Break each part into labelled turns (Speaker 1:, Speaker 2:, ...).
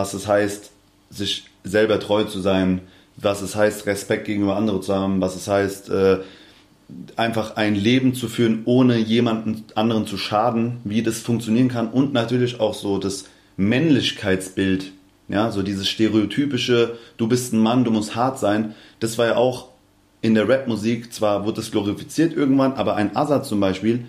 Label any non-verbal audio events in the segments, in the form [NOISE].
Speaker 1: was es heißt, sich selber treu zu sein, was es heißt, Respekt gegenüber anderen zu haben, was es heißt, äh, einfach ein Leben zu führen, ohne jemanden anderen zu schaden, wie das funktionieren kann. Und natürlich auch so das Männlichkeitsbild, ja, so dieses stereotypische, du bist ein Mann, du musst hart sein, das war ja auch in der Rapmusik, zwar wurde das glorifiziert irgendwann, aber ein Azad zum Beispiel,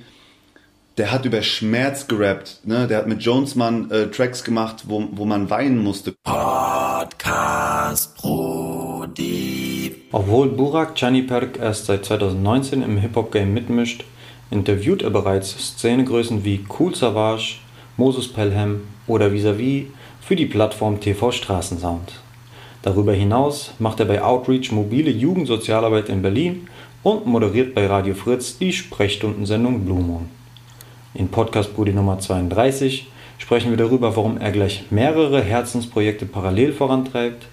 Speaker 1: der hat über Schmerz gerappt, ne? der hat mit Jonesman äh, Tracks gemacht, wo, wo man weinen musste. Podcast
Speaker 2: Brody. Obwohl Burak Chaniperk erst seit 2019 im Hip-Hop-Game mitmischt, interviewt er bereits Szenegrößen wie Cool Savage, Moses Pelham oder Visavi für die Plattform TV Straßensound. Darüber hinaus macht er bei Outreach mobile Jugendsozialarbeit in Berlin und moderiert bei Radio Fritz die Sprechstundensendung Blue Moon. In Podcast Brudi Nummer 32 sprechen wir darüber, warum er gleich mehrere Herzensprojekte parallel vorantreibt,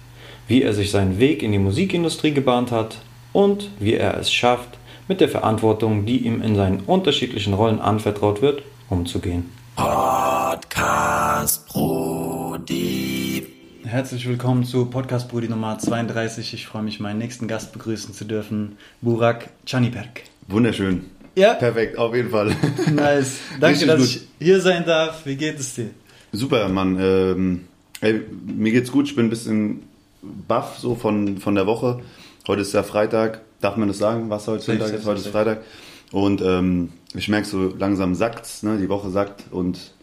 Speaker 2: wie er sich seinen Weg in die Musikindustrie gebahnt hat und wie er es schafft, mit der Verantwortung, die ihm in seinen unterschiedlichen Rollen anvertraut wird, umzugehen. Podcast Brudi. Herzlich willkommen zu Podcast Brudi Nummer 32. Ich freue mich, meinen nächsten Gast begrüßen zu dürfen, Burak Caniperk.
Speaker 1: Wunderschön. Ja. Perfekt, auf jeden Fall.
Speaker 2: Nice. [LAUGHS] Danke, dass gut. ich hier sein darf. Wie geht es dir?
Speaker 1: Super, Mann. Ähm, ey, mir geht's gut. Ich bin ein bisschen baff so von, von der Woche. Heute ist ja Freitag. Darf man das sagen? Was heute Sonntag ist? Heute ist Freitag. Und ähm, ich merke so langsam sackt's, ne? die Woche sackt und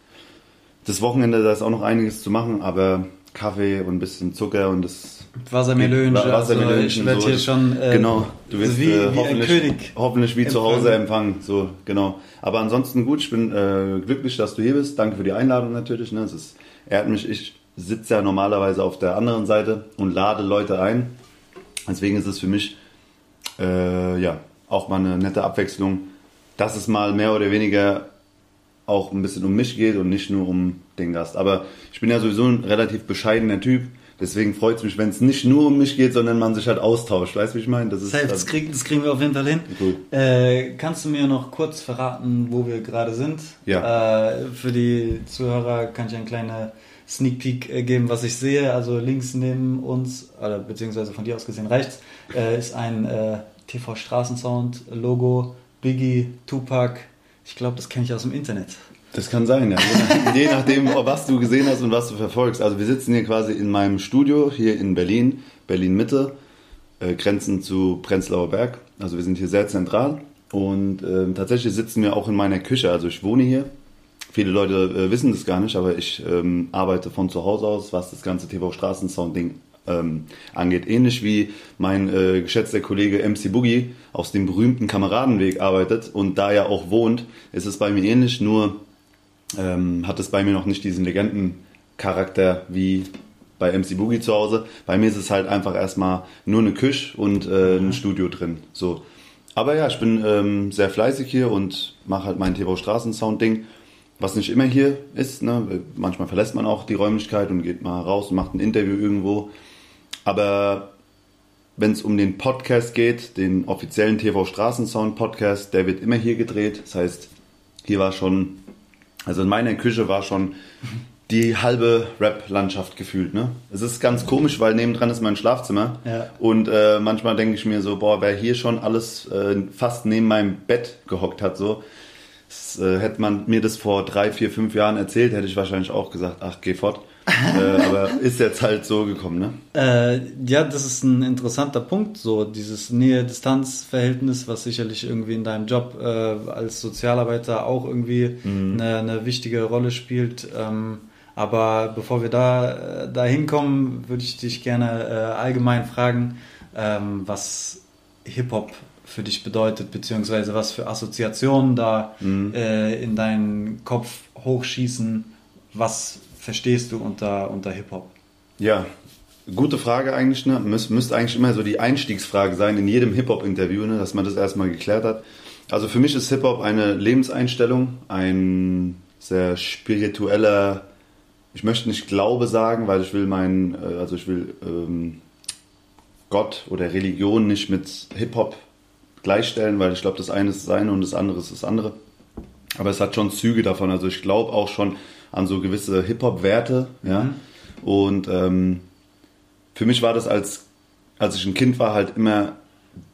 Speaker 1: das Wochenende, da ist auch noch einiges zu machen, aber Kaffee und ein bisschen Zucker und das
Speaker 2: Wassermelone.
Speaker 1: Wassermelone.
Speaker 2: Also ich werde so. hier schon
Speaker 1: äh, genau. Du wirst wie, äh, hoffentlich, wie hoffentlich wie zu Hause empfangen. So genau. Aber ansonsten gut. Ich bin äh, glücklich, dass du hier bist. Danke für die Einladung natürlich. Ne? Es ist, ehrt mich. Ich sitze ja normalerweise auf der anderen Seite und lade Leute ein. Deswegen ist es für mich äh, ja auch mal eine nette Abwechslung, dass es mal mehr oder weniger auch ein bisschen um mich geht und nicht nur um den Gast. Aber ich bin ja sowieso ein relativ bescheidener Typ. Deswegen freut es mich, wenn es nicht nur um mich geht, sondern man sich halt austauscht. Weißt du, wie ich meine?
Speaker 2: Das, ist, Safe, das, krieg, das kriegen wir auf jeden Fall hin. Äh, kannst du mir noch kurz verraten, wo wir gerade sind? Ja. Äh, für die Zuhörer kann ich eine kleine Sneak Peek äh, geben, was ich sehe. Also links neben uns, oder beziehungsweise von dir aus gesehen rechts, äh, ist ein äh, TV Straßensound Logo, Biggie, Tupac. Ich glaube, das kenne ich aus dem Internet.
Speaker 1: Das kann sein, ja. [LAUGHS] Je, nachdem, was du gesehen hast und was du verfolgst. Also wir sitzen hier quasi in meinem Studio hier in Berlin, Berlin Mitte, äh, grenzend zu Prenzlauer Berg. Also wir sind hier sehr zentral und äh, tatsächlich sitzen wir auch in meiner Küche. Also ich wohne hier. Viele Leute äh, wissen das gar nicht, aber ich ähm, arbeite von zu Hause aus, was das ganze TV Straßensound Ding ähm, angeht. Ähnlich wie mein äh, geschätzter Kollege MC Boogie aus dem berühmten Kameradenweg arbeitet und da ja auch wohnt, ist es bei mir ähnlich, nur ähm, hat es bei mir noch nicht diesen Legendencharakter wie bei MC Boogie zu Hause. Bei mir ist es halt einfach erstmal nur eine Küche und äh, ein Studio drin. So. Aber ja, ich bin ähm, sehr fleißig hier und mache halt mein TV Straßensound Ding, was nicht immer hier ist. Ne? Manchmal verlässt man auch die Räumlichkeit und geht mal raus und macht ein Interview irgendwo. Aber wenn es um den Podcast geht, den offiziellen TV Straßensound Podcast, der wird immer hier gedreht. Das heißt, hier war schon also in meiner Küche war schon die halbe Rap-Landschaft gefühlt. Ne? Es ist ganz komisch, weil nebendran ist mein Schlafzimmer. Ja. Und äh, manchmal denke ich mir so, boah, wer hier schon alles äh, fast neben meinem Bett gehockt hat, so. Das, äh, hätte man mir das vor drei, vier, fünf Jahren erzählt, hätte ich wahrscheinlich auch gesagt, ach, geh fort äh, aber ist jetzt halt so gekommen, ne?
Speaker 2: Äh, ja, das ist ein interessanter Punkt, so dieses Nähe-Distanz-Verhältnis, was sicherlich irgendwie in deinem Job äh, als Sozialarbeiter auch irgendwie mhm. eine, eine, wichtige Rolle spielt. Ähm, aber bevor wir da äh, da hinkommen, würde ich dich gerne äh, allgemein fragen, ähm, was Hip-Hop für dich bedeutet, beziehungsweise was für Assoziationen da mhm. äh, in deinen Kopf hochschießen, was verstehst du unter, unter Hip-Hop?
Speaker 1: Ja, gute Frage eigentlich. Ne? Müs müsste eigentlich immer so die Einstiegsfrage sein in jedem Hip-Hop-Interview, ne? dass man das erstmal geklärt hat. Also für mich ist Hip-Hop eine Lebenseinstellung, ein sehr spiritueller, ich möchte nicht Glaube sagen, weil ich will meinen, äh, also ich will ähm, Gott oder Religion nicht mit Hip-Hop gleichstellen, weil ich glaube, das eine ist das eine und das andere ist das andere. Aber es hat schon Züge davon. Also ich glaube auch schon, an so gewisse Hip-Hop-Werte, ja. Mhm. Und ähm, für mich war das als, als ich ein Kind war, halt immer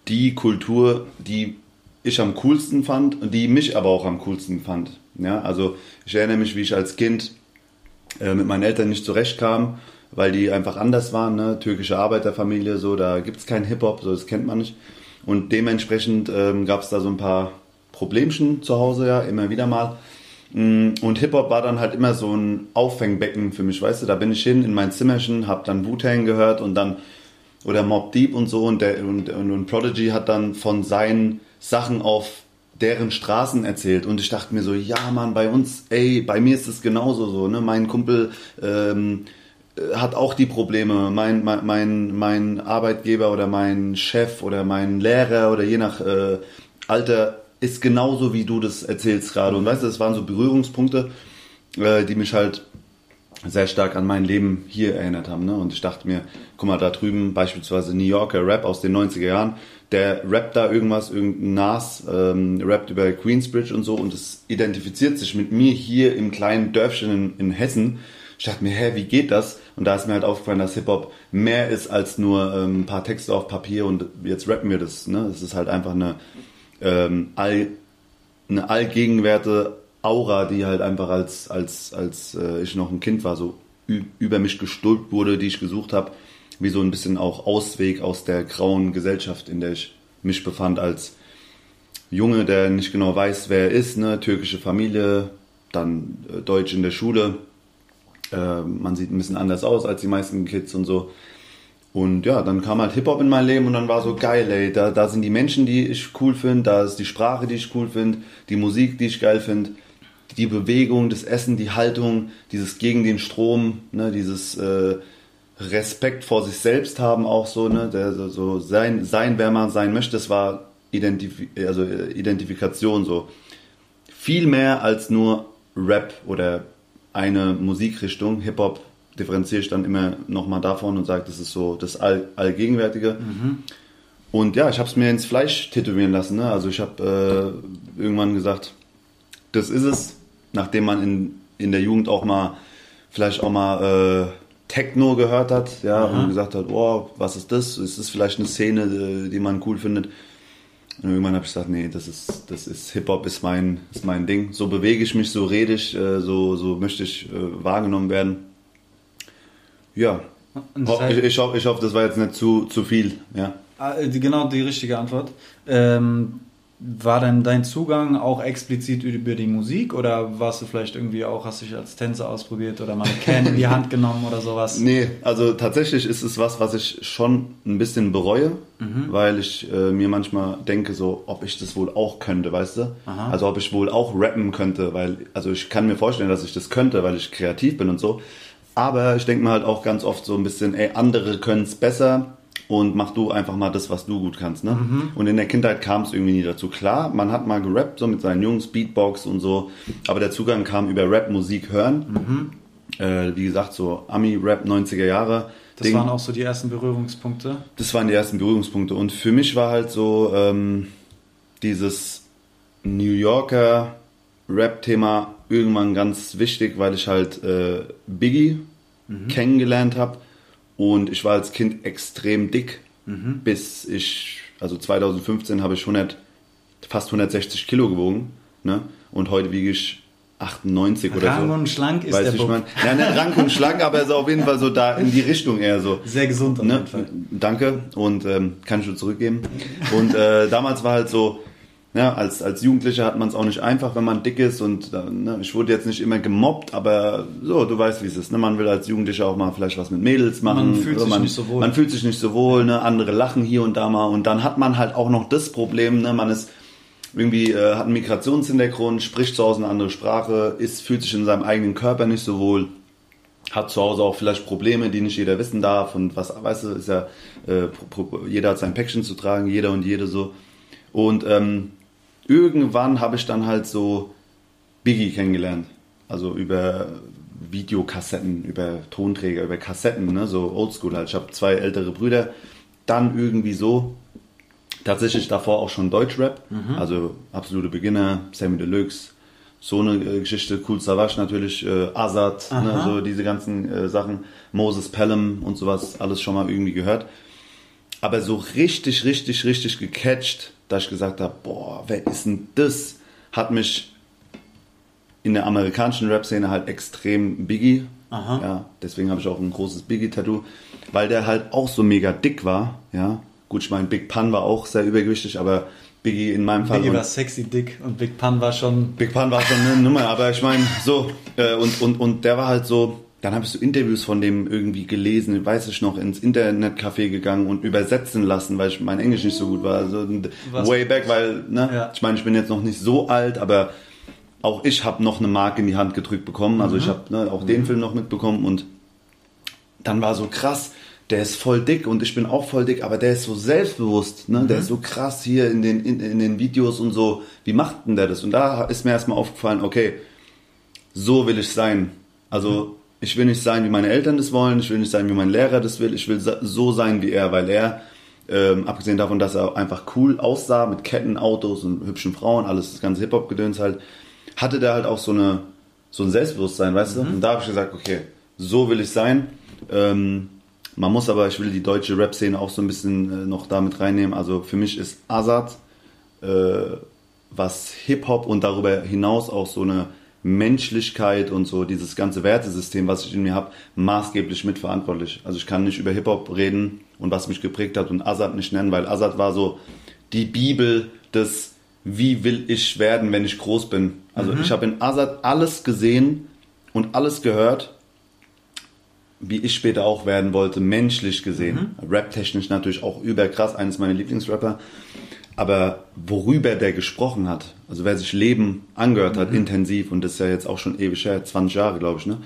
Speaker 1: die Kultur, die ich am coolsten fand und die mich aber auch am coolsten fand. Ja, also ich erinnere mich, wie ich als Kind äh, mit meinen Eltern nicht zurechtkam, weil die einfach anders waren, ne? türkische Arbeiterfamilie, so, da gibt es keinen Hip-Hop, so, das kennt man nicht. Und dementsprechend ähm, gab es da so ein paar Problemchen zu Hause, ja, immer wieder mal. Mm, und Hip-Hop war dann halt immer so ein Auffängbecken für mich, weißt du, da bin ich hin in mein Zimmerchen, hab dann Wu-Tang gehört und dann, oder Mob Deep und so. Und, der, und, und, und Prodigy hat dann von seinen Sachen auf deren Straßen erzählt. Und ich dachte mir so, ja Mann, bei uns, ey, bei mir ist es genauso so, ne, mein Kumpel ähm, äh, hat auch die Probleme, mein, mein, mein, Arbeitgeber oder mein Chef oder mein Lehrer oder je nach äh, Alter ist genauso, wie du das erzählst gerade. Und weißt du, das waren so Berührungspunkte, äh, die mich halt sehr stark an mein Leben hier erinnert haben. Ne? Und ich dachte mir, guck mal, da drüben beispielsweise New Yorker Rap aus den 90er Jahren, der rappt da irgendwas, irgendein Nas, ähm, rappt über Queensbridge und so und es identifiziert sich mit mir hier im kleinen Dörfchen in, in Hessen. Ich dachte mir, hä, wie geht das? Und da ist mir halt aufgefallen, dass Hip-Hop mehr ist als nur ähm, ein paar Texte auf Papier und jetzt rappen wir das. Ne? Ist halt einfach eine ähm, all, eine allgegenwärtige Aura, die halt einfach als, als, als äh, ich noch ein Kind war, so über mich gestülpt wurde, die ich gesucht habe, wie so ein bisschen auch Ausweg aus der grauen Gesellschaft, in der ich mich befand als Junge, der nicht genau weiß, wer er ist, ne? türkische Familie, dann äh, Deutsch in der Schule. Äh, man sieht ein bisschen anders aus als die meisten Kids und so. Und ja, dann kam halt Hip-Hop in mein Leben und dann war so geil, ey, da, da sind die Menschen, die ich cool finde, da ist die Sprache, die ich cool finde, die Musik, die ich geil finde, die Bewegung, das Essen, die Haltung, dieses gegen den Strom, ne, dieses äh, Respekt vor sich selbst haben auch so, ne, der so, sein, sein, wer man sein möchte, das war Identif also äh, Identifikation so. Viel mehr als nur Rap oder eine Musikrichtung, Hip-Hop differenziere ich dann immer nochmal davon und sage, das ist so das All Allgegenwärtige. Mhm. Und ja, ich habe es mir ins Fleisch tätowieren lassen. Ne? Also ich habe äh, irgendwann gesagt, das ist es, nachdem man in, in der Jugend auch mal, vielleicht auch mal äh, Techno gehört hat, ja, Aha. und gesagt hat, oh, was ist das? Ist das vielleicht eine Szene, äh, die man cool findet? Und irgendwann habe ich gesagt, nee, das ist, das ist Hip-Hop ist mein, ist mein Ding. So bewege ich mich, so rede ich, äh, so, so möchte ich äh, wahrgenommen werden. Ja. Ich, ich, hoffe, ich hoffe, das war jetzt nicht zu, zu viel. Ja.
Speaker 2: Ah, genau die richtige Antwort. Ähm, war denn dein Zugang auch explizit über die Musik oder warst du vielleicht irgendwie auch, hast du dich als Tänzer ausprobiert oder mal eine Can in die Hand genommen oder sowas?
Speaker 1: Nee, also tatsächlich ist es was, was ich schon ein bisschen bereue, mhm. weil ich äh, mir manchmal denke, so, ob ich das wohl auch könnte, weißt du? Aha. Also ob ich wohl auch rappen könnte, weil, also ich kann mir vorstellen, dass ich das könnte, weil ich kreativ bin und so. Aber ich denke mir halt auch ganz oft so ein bisschen, ey, andere können es besser und mach du einfach mal das, was du gut kannst. Ne? Mhm. Und in der Kindheit kam es irgendwie nie dazu. Klar, man hat mal gerappt, so mit seinen Jungs, Beatbox und so, aber der Zugang kam über Rap-Musik hören. Mhm. Äh, wie gesagt, so Ami-Rap 90er Jahre.
Speaker 2: Das Ding. waren auch so die ersten Berührungspunkte?
Speaker 1: Das waren die ersten Berührungspunkte. Und für mich war halt so ähm, dieses New Yorker Rap-Thema irgendwann ganz wichtig, weil ich halt äh, Biggie mhm. kennengelernt habe und ich war als Kind extrem dick, mhm. bis ich, also 2015 habe ich 100, fast 160 Kilo gewogen ne? und heute wiege ich 98 oder
Speaker 2: Rank
Speaker 1: so.
Speaker 2: Rank und schlank ist
Speaker 1: Weiß der ich mein, Ja, nicht rank und schlank, aber er ist auf jeden Fall so da in die Richtung eher so.
Speaker 2: Sehr gesund auf
Speaker 1: ne?
Speaker 2: jeden Fall.
Speaker 1: Danke und ähm, kann ich schon zurückgeben. Und äh, damals war halt so, ja, als, als Jugendlicher hat man es auch nicht einfach, wenn man dick ist und ne, ich wurde jetzt nicht immer gemobbt, aber so, du weißt, wie es ist. Ne? Man will als Jugendlicher auch mal vielleicht was mit Mädels machen.
Speaker 2: Man fühlt sich man, nicht so wohl.
Speaker 1: Man fühlt sich nicht so wohl, ne? andere lachen hier und da mal und dann hat man halt auch noch das Problem, ne? man ist irgendwie, äh, hat einen Migrationshintergrund, spricht zu Hause eine andere Sprache, ist, fühlt sich in seinem eigenen Körper nicht so wohl, hat zu Hause auch vielleicht Probleme, die nicht jeder wissen darf und was, weißt du, ist ja, äh, jeder hat sein Päckchen zu tragen, jeder und jede so. Und ähm, irgendwann habe ich dann halt so Biggie kennengelernt. Also über Videokassetten, über Tonträger, über Kassetten, ne? so oldschool halt. Ich habe zwei ältere Brüder. Dann irgendwie so, tatsächlich davor auch schon Deutschrap, mhm. also absolute Beginner, Sammy Deluxe, so eine äh, Geschichte, Cool Savage natürlich, äh, Azad, ne, so diese ganzen äh, Sachen, Moses Pelham und sowas, alles schon mal irgendwie gehört. Aber so richtig, richtig, richtig gecatcht, dass ich gesagt habe, boah, wer ist denn das? Hat mich in der amerikanischen Rap-Szene halt extrem Biggie.
Speaker 2: Aha.
Speaker 1: Ja, deswegen habe ich auch ein großes Biggie-Tattoo, weil der halt auch so mega dick war. Ja, gut, ich meine, Big Pun war auch sehr übergewichtig, aber Biggie in meinem Fall.
Speaker 2: Biggie war sexy dick und Big Pun war schon.
Speaker 1: Big Pun war schon eine Nummer, aber ich meine, so, äh, und, und, und der war halt so, dann habe ich so Interviews von dem irgendwie gelesen, weiß ich noch, ins Internetcafé gegangen und übersetzen lassen, weil ich mein Englisch nicht so gut war. Also
Speaker 2: Was-
Speaker 1: way back, weil, ne,
Speaker 2: Ja.
Speaker 1: ich meine, ich bin jetzt noch nicht so alt, aber auch ich habe noch eine Marke in die Hand gedrückt bekommen. Also ich habe ne, auch den Film noch mitbekommen und dann war so krass, der ist voll dick und ich bin auch voll dick, aber der ist so selbstbewusst, ne? der ist so krass hier in den, in, in den Videos und so. Wie macht denn der das? Und da ist mir erstmal aufgefallen, okay, so will ich sein. Also ich will nicht sein, wie meine Eltern das wollen, ich will nicht sein, wie mein Lehrer das will, ich will so sein wie er, weil er, ähm, abgesehen davon, dass er einfach cool aussah, mit Ketten, Autos und hübschen Frauen, alles das ganze Hip-Hop-Gedöns halt, hatte der halt auch so eine so ein Selbstbewusstsein, weißt du? Und da habe ich gesagt, okay, so will ich sein. Ähm, man muss aber, ich will die deutsche Rap-Szene auch so ein bisschen äh, noch damit reinnehmen. Also für mich ist Azad, äh, was Hip-Hop und darüber hinaus auch so eine Menschlichkeit und so dieses ganze Wertesystem, was ich in mir habe, maßgeblich mitverantwortlich. Also ich kann nicht über Hip-Hop reden und was mich geprägt hat und Azad nicht nennen, weil Azad war so die Bibel des wie will ich werden, wenn ich groß bin. Also ich habe in Azad alles gesehen und alles gehört, wie ich später auch werden wollte, menschlich gesehen. Rap-technisch natürlich auch überkrass, eines meiner Lieblingsrapper. Aber worüber der gesprochen hat, also wer sich Leben angehört hat, intensiv, und das ist ja jetzt auch schon ewig her, 20 Jahre, glaube ich, ne?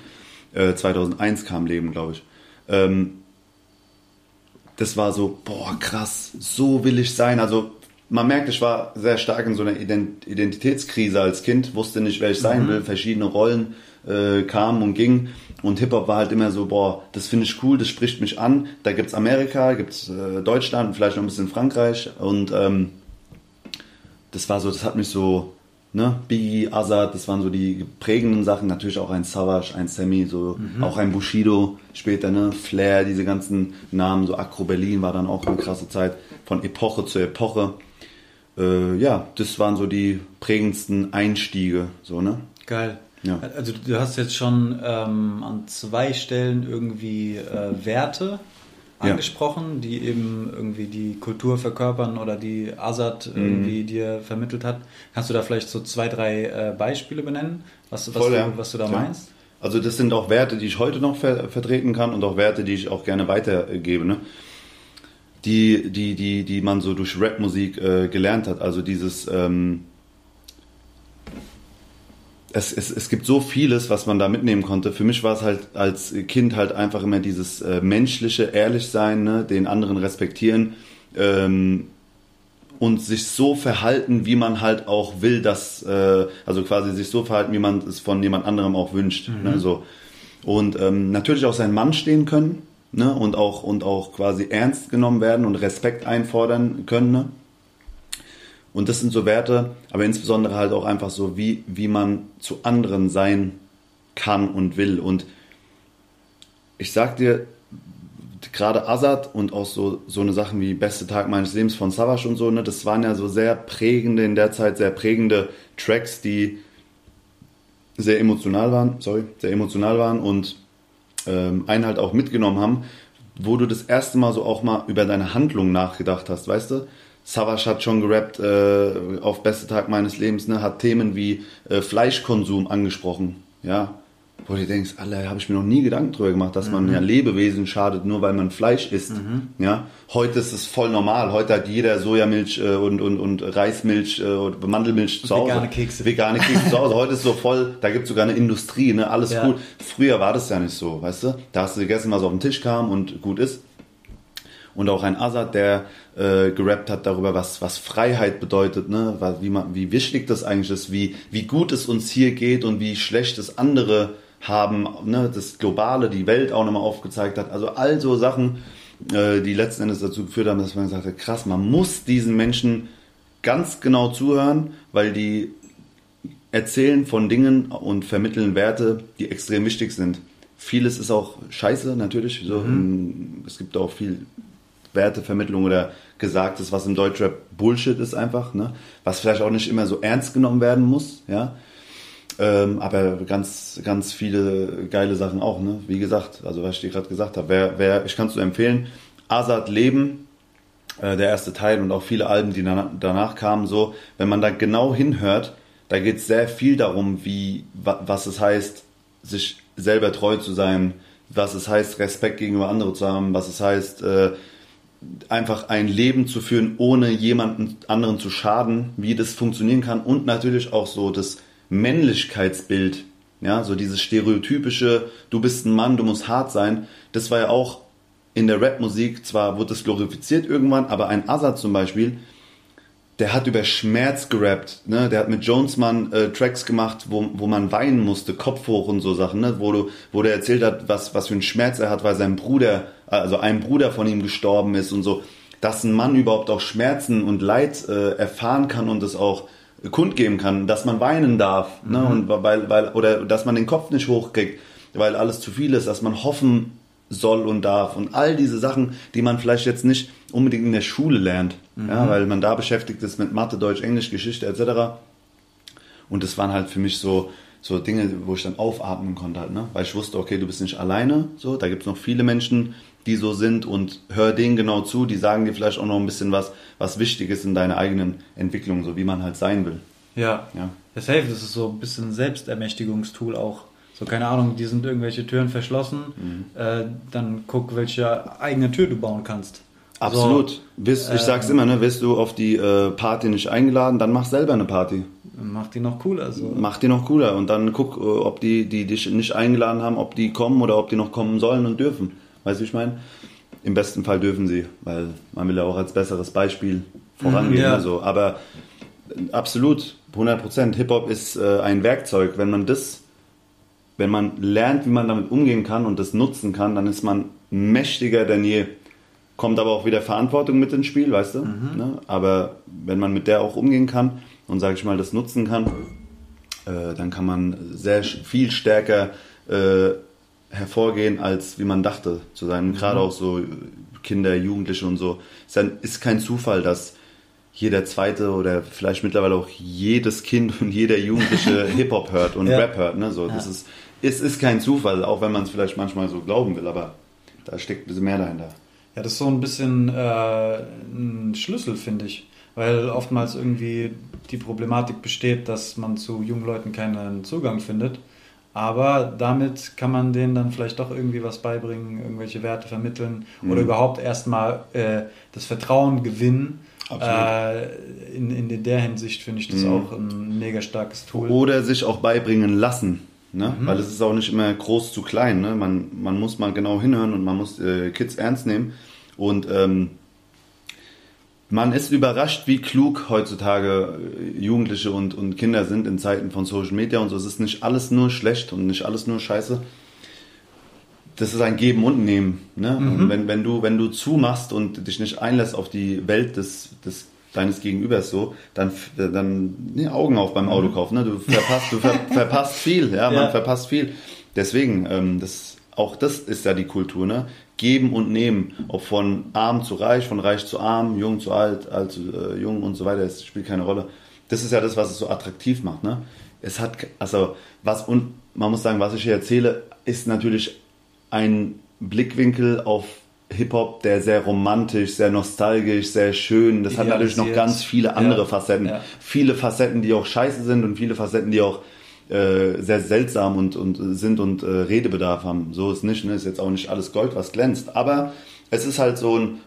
Speaker 1: Äh, 2001 kam Leben, glaube ich. Ähm, das war so, boah, krass, so will ich sein. Also man merkt, ich war sehr stark in so einer Ident Identitätskrise als Kind, wusste nicht, wer ich sein will, verschiedene Rollen äh, kamen und gingen. Und Hip-Hop war halt immer so, boah, das finde ich cool, das spricht mich an. Da gibt's Amerika, gibt's äh, Deutschland, vielleicht noch ein bisschen Frankreich. Und ähm, das war so, das hat mich so, ne, Biggie, Azad, das waren so die prägenden Sachen. Natürlich auch ein Savage, ein Sammy, so auch ein Bushido später, ne, Flair, diese ganzen Namen, so Acro Berlin war dann auch eine krasse Zeit, von Epoche zu Epoche. Äh, ja, das waren so die prägendsten Einstiege, so, ne.
Speaker 2: Geil.
Speaker 1: Ja.
Speaker 2: Also du hast jetzt schon ähm, an zwei Stellen irgendwie äh, Werte
Speaker 1: Ja.
Speaker 2: angesprochen, die eben irgendwie die Kultur verkörpern oder die Azad
Speaker 1: Mhm.
Speaker 2: irgendwie dir vermittelt hat. Kannst du da vielleicht so zwei, drei äh, Beispiele benennen, was, was,
Speaker 1: Voll,
Speaker 2: du,
Speaker 1: ja.
Speaker 2: was du da
Speaker 1: Klar.
Speaker 2: meinst?
Speaker 1: Also das sind auch Werte, die ich heute noch ver vertreten kann und auch Werte, die ich auch gerne weitergebe, ne? Die, die, die, die man so durch Rapmusik äh, gelernt hat. Also dieses ähm, es, es, es gibt so vieles, was man da mitnehmen konnte. Für mich war es halt als Kind halt einfach immer dieses äh, menschliche, ehrlich sein, ne? den anderen respektieren ähm, und sich so verhalten, wie man halt auch will, dass, äh, also quasi sich so verhalten, wie man es von jemand anderem auch wünscht. Ne? So. Und ähm, natürlich auch sein Mann stehen können ne? und, auch, und auch quasi ernst genommen werden und Respekt einfordern können. Ne? Und das sind so Werte, aber insbesondere halt auch einfach so, wie, wie man zu anderen sein kann und will. Und ich sag dir, gerade Azad und auch so, so eine Sachen wie Beste Tag meines Lebens von Savage und so, ne, das waren ja so sehr prägende, in der Zeit sehr prägende Tracks, die sehr emotional waren, sorry, sehr emotional waren und ähm, einen halt auch mitgenommen haben, wo du das erste Mal so auch mal über deine Handlung nachgedacht hast, weißt du? Savage hat schon gerappt äh, auf Beste Tag meines Lebens, ne, hat Themen wie äh, Fleischkonsum angesprochen, ja. Wo du denkst, Alter, habe ich mir noch nie Gedanken drüber gemacht, dass man ja Lebewesen schadet, nur weil man Fleisch isst. Ja, heute ist es voll normal. Heute hat jeder Sojamilch äh, und, und, und Reismilch äh, oder Mandelmilch zu Hause.
Speaker 2: vegane Kekse.
Speaker 1: Vegane Kekse zu Hause. Heute ist so voll, da gibt es sogar eine Industrie, ne? Alles
Speaker 2: Ja.
Speaker 1: cool. Früher war das ja nicht so, weißt du? Da hast du gegessen, was auf den Tisch kam und gut ist. Und auch ein Azad, der äh, gerappt hat darüber, was, was Freiheit bedeutet, ne? Wie, man, wie wichtig das eigentlich ist, wie, wie gut es uns hier geht und wie schlecht es andere haben, ne? das Globale, die Welt auch nochmal aufgezeigt hat. Also all so Sachen, äh, die letzten Endes dazu geführt haben, dass man gesagt hat, krass, man muss diesen Menschen ganz genau zuhören, weil die erzählen von Dingen und vermitteln Werte, die extrem wichtig sind. Vieles ist auch scheiße, natürlich. So, mhm. Es gibt auch viel Wertevermittlung oder Gesagtes, was im Deutschrap Bullshit ist einfach, ne? was vielleicht auch nicht immer so ernst genommen werden muss, ja. Ähm, aber ganz, ganz viele geile Sachen auch, ne? Wie gesagt, also was ich dir gerade gesagt habe, wer, wer, ich kann es nur empfehlen, Azad Leben, äh, der erste Teil und auch viele Alben, die danach, danach kamen, so, wenn man da genau hinhört, da geht es sehr viel darum, wie, was es heißt, sich selber treu zu sein, was es heißt, Respekt gegenüber anderen zu haben, was es heißt, äh, einfach ein Leben zu führen, ohne jemanden anderen zu schaden, wie das funktionieren kann und natürlich auch so das Männlichkeitsbild, ja, so dieses stereotypische, du bist ein Mann, du musst hart sein, das war ja auch in der Rapmusik, zwar wurde es glorifiziert irgendwann, aber ein Azad zum Beispiel, der hat über Schmerz gerappt, ne? Der hat mit Jonesman äh, Tracks gemacht, wo, wo man weinen musste, Kopf hoch und so Sachen, ne? Wo, du, wo der erzählt hat, was, was für einen Schmerz er hat, weil sein Bruder, also ein Bruder von ihm gestorben ist und so. Dass ein Mann überhaupt auch Schmerzen und Leid äh, erfahren kann und es auch kundgeben kann, dass man weinen darf, ne? mhm. ne? Und weil, weil, oder dass man den Kopf nicht hochkriegt, weil alles zu viel ist, dass man hoffen soll und darf und all diese Sachen, die man vielleicht jetzt nicht unbedingt in der Schule lernt, mhm. ja, weil man da beschäftigt ist mit Mathe, Deutsch, Englisch, Geschichte etc. Und das waren halt für mich so, so Dinge, wo ich dann aufatmen konnte, halt, ne? weil ich wusste, okay, du bist nicht alleine, so, da gibt es noch viele Menschen, die so sind und hör denen genau zu, die sagen dir vielleicht auch noch ein bisschen was, was wichtig ist in deiner eigenen Entwicklung, so wie man halt sein will.
Speaker 3: Ja. ja. Das hilft, das ist so ein bisschen Selbstermächtigungstool auch. So, keine Ahnung, die sind irgendwelche Türen verschlossen, mhm. äh, dann guck, welche eigene Tür du bauen kannst.
Speaker 1: Absolut. So, Bist, ich äh, sag's immer, ne, wirst du auf die äh, Party nicht eingeladen, dann mach selber eine Party.
Speaker 3: Mach die noch cooler. So.
Speaker 1: Mach die noch cooler und dann guck, äh, ob die, die dich nicht eingeladen haben, ob die kommen oder ob die noch kommen sollen und dürfen. Weißt du, ich meine? Im besten Fall dürfen sie, weil man will ja auch als besseres Beispiel vorangehen. Ja. Also, aber absolut, 100 Prozent. Hip-Hop ist äh, ein Werkzeug. Wenn man das, wenn man lernt, wie man damit umgehen kann und das nutzen kann, dann ist man mächtiger denn je. Kommt aber auch wieder Verantwortung mit ins Spiel, weißt du? Mhm. Ne? Aber wenn man mit der auch umgehen kann und, sage ich mal, das nutzen kann, äh, dann kann man sehr viel stärker äh, hervorgehen, als wie man dachte zu sein. Mhm. Gerade auch so Kinder, Jugendliche und so. Es ist kein Zufall, dass jeder zweite oder vielleicht mittlerweile auch jedes Kind und jeder Jugendliche [LAUGHS] Hip-Hop hört und ja. Rap hört. Ne? So, ja. das ist, es ist kein Zufall, auch wenn man es vielleicht manchmal so glauben will, aber da steckt ein bisschen mehr dahinter.
Speaker 3: Ja, das ist so ein bisschen äh, ein Schlüssel, finde ich. Weil oftmals irgendwie die Problematik besteht, dass man zu jungen Leuten keinen Zugang findet. Aber damit kann man denen dann vielleicht doch irgendwie was beibringen, irgendwelche Werte vermitteln mhm. oder überhaupt erstmal äh, das Vertrauen gewinnen. Äh, in, in der Hinsicht finde ich das mhm. auch ein mega starkes Tool.
Speaker 1: Oder sich auch beibringen lassen. Ne? Mhm. Weil es ist auch nicht immer groß zu klein. Ne? Man, man muss mal genau hinhören und man muss äh, Kids ernst nehmen. Und ähm, man ist überrascht, wie klug heutzutage äh, Jugendliche und, und Kinder sind in Zeiten von Social Media und so. Es ist nicht alles nur schlecht und nicht alles nur scheiße. Das ist ein Geben und Nehmen. Ne? Mhm. Und wenn, wenn, du, wenn du zumachst und dich nicht einlässt auf die Welt des, des deines Gegenübers so, dann, dann nee, Augen auf beim Autokauf. Ne? Du verpasst, du ver, [LAUGHS] verpasst viel, ja, man ja. verpasst viel. Deswegen, ähm, das, auch das ist ja die Kultur, ne? Geben und Nehmen, ob von arm zu reich, von reich zu arm, jung zu alt, alt zu äh, jung und so weiter, es spielt keine Rolle. Das ist ja das, was es so attraktiv macht, ne? Es hat, also, was, und man muss sagen, was ich hier erzähle, ist natürlich ein Blickwinkel auf Hip-Hop, der sehr romantisch, sehr nostalgisch, sehr schön. Das hat natürlich noch ganz viele andere ja, Facetten. Ja. Viele Facetten, die auch scheiße sind und viele Facetten, die auch äh, sehr seltsam und, und sind und äh, Redebedarf haben. So ist nicht, ne? ist jetzt auch nicht alles Gold, was glänzt. Aber es ist halt so ein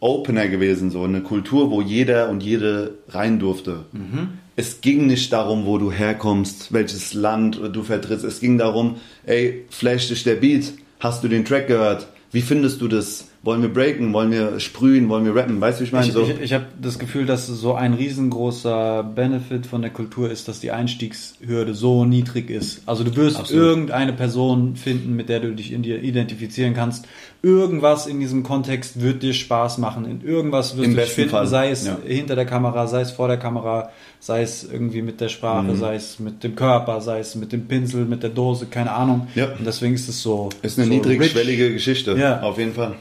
Speaker 1: Opener gewesen, so eine Kultur, wo jeder und jede rein durfte. Mhm. Es ging nicht darum, wo du herkommst, welches Land du vertrittst. Es ging darum, ey, flash dich der Beat, hast du den Track gehört? Wie findest du das? Wollen wir breaken, wollen wir sprühen, wollen wir rappen, weißt du, wie ich meine?
Speaker 3: Ich,
Speaker 1: So,
Speaker 3: ich, ich habe das Gefühl, dass so ein riesengroßer Benefit von der Kultur ist, dass die Einstiegshürde so niedrig ist. Also du wirst
Speaker 1: Absolut.
Speaker 3: irgendeine Person finden, mit der du dich in dir identifizieren kannst. Irgendwas in diesem Kontext wird dir Spaß machen. In irgendwas wirst
Speaker 1: Im
Speaker 3: du dich finden,
Speaker 1: Fall,
Speaker 3: sei es
Speaker 1: ja.
Speaker 3: hinter der Kamera, sei es vor der Kamera, sei es irgendwie mit der Sprache,
Speaker 1: Mhm.
Speaker 3: sei es mit dem Körper, sei es mit dem Pinsel, mit der Dose, keine Ahnung.
Speaker 1: Ja.
Speaker 3: Und deswegen ist es so.
Speaker 1: ist eine
Speaker 3: so
Speaker 1: niedrigschwellige. Geschichte,
Speaker 3: Ja.
Speaker 1: auf jeden Fall.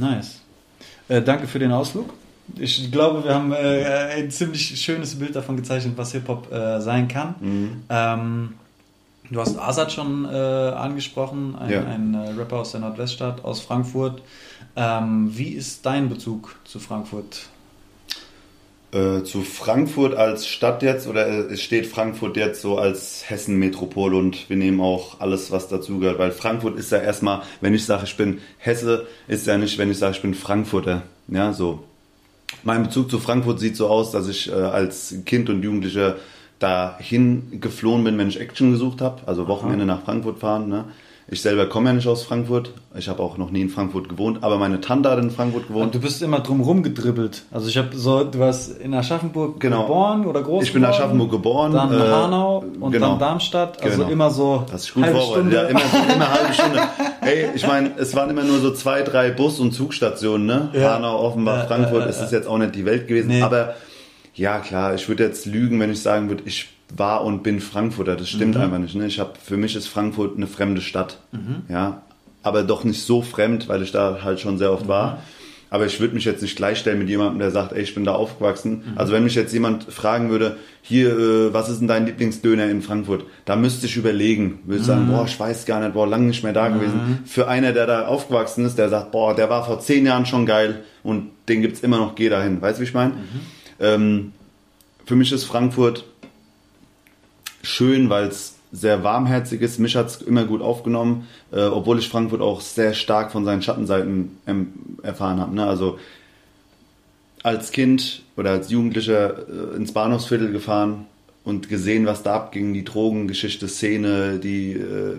Speaker 3: Nice. Äh, danke für den Ausflug. Ich glaube, wir haben äh, ein ziemlich schönes Bild davon gezeichnet, was Hip-Hop äh, sein kann.
Speaker 1: Mhm.
Speaker 3: Ähm, du hast Azad schon äh, angesprochen, ein,
Speaker 1: Ja.
Speaker 3: ein äh, Rapper aus der Nordweststadt, aus Frankfurt. Ähm, wie ist dein Bezug zu Frankfurt?
Speaker 1: Äh, zu Frankfurt als Stadt jetzt oder äh, es steht Frankfurt jetzt so als Hessen-Metropol und wir nehmen auch alles, was dazugehört, weil Frankfurt ist ja erstmal, wenn ich sage, ich bin Hesse, ist ja nicht, wenn ich sage, ich bin Frankfurter. Ja, so. Mein Bezug zu Frankfurt sieht so aus, dass ich äh, als Kind und Jugendlicher dahin geflohen bin, wenn ich Action gesucht habe, also Wochenende nach Frankfurt fahren. Ne? Ich selber komme ja nicht aus Frankfurt, ich habe auch noch nie in Frankfurt gewohnt, aber meine Tante hat in Frankfurt gewohnt.
Speaker 3: Du bist immer drum rumgedribbelt. Also ich habe so, du warst in Aschaffenburg
Speaker 1: Genau.
Speaker 3: geboren oder groß
Speaker 1: Ich bin in Aschaffenburg geboren,
Speaker 3: Dann
Speaker 1: äh,
Speaker 3: Hanau und
Speaker 1: genau.
Speaker 3: dann Darmstadt. Also
Speaker 1: Genau.
Speaker 3: immer so
Speaker 1: Das ist gut
Speaker 3: halbe
Speaker 1: vorbereitet.
Speaker 3: Stunde.
Speaker 1: Ja, immer, so, [LAUGHS] immer halbe Stunde. Ey, ich meine, es waren immer nur so zwei, drei Bus- und Zugstationen, ne?
Speaker 3: Ja.
Speaker 1: Hanau, Offenbach,
Speaker 3: Ja,
Speaker 1: Frankfurt. Es ist jetzt auch nicht die Welt gewesen.
Speaker 3: Nee.
Speaker 1: Aber ja, klar, ich würde jetzt lügen, wenn ich sagen würde, ich war und bin Frankfurter. Das stimmt
Speaker 3: Mhm.
Speaker 1: einfach nicht. Ne? Ich hab, für mich ist Frankfurt eine fremde Stadt. Ja, aber doch nicht so fremd, weil ich da halt schon sehr oft
Speaker 3: Mhm.
Speaker 1: war. Aber ich würde mich jetzt nicht gleichstellen mit jemandem, der sagt, ey, ich bin da aufgewachsen.
Speaker 3: Mhm.
Speaker 1: Also wenn mich jetzt jemand fragen würde, hier, äh, was ist denn dein Lieblingsdöner in Frankfurt? Da müsste ich überlegen. Würde sagen,
Speaker 3: Mhm.
Speaker 1: boah, ich weiß gar nicht, boah, lange nicht mehr da gewesen. Für einer, der da aufgewachsen ist, der sagt, boah, der war vor zehn Jahren schon geil und den gibt's immer noch, geh dahin. Weißt du, wie ich meine? Ähm, für mich ist Frankfurt schön, weil es sehr warmherzig ist. Mich hat's immer gut aufgenommen, äh, obwohl ich Frankfurt auch sehr stark von seinen Schattenseiten ähm, erfahren habe. Ne? Also als Kind oder als Jugendlicher äh, ins Bahnhofsviertel gefahren und gesehen, was da abging, die Drogengeschichte, Szene, die äh,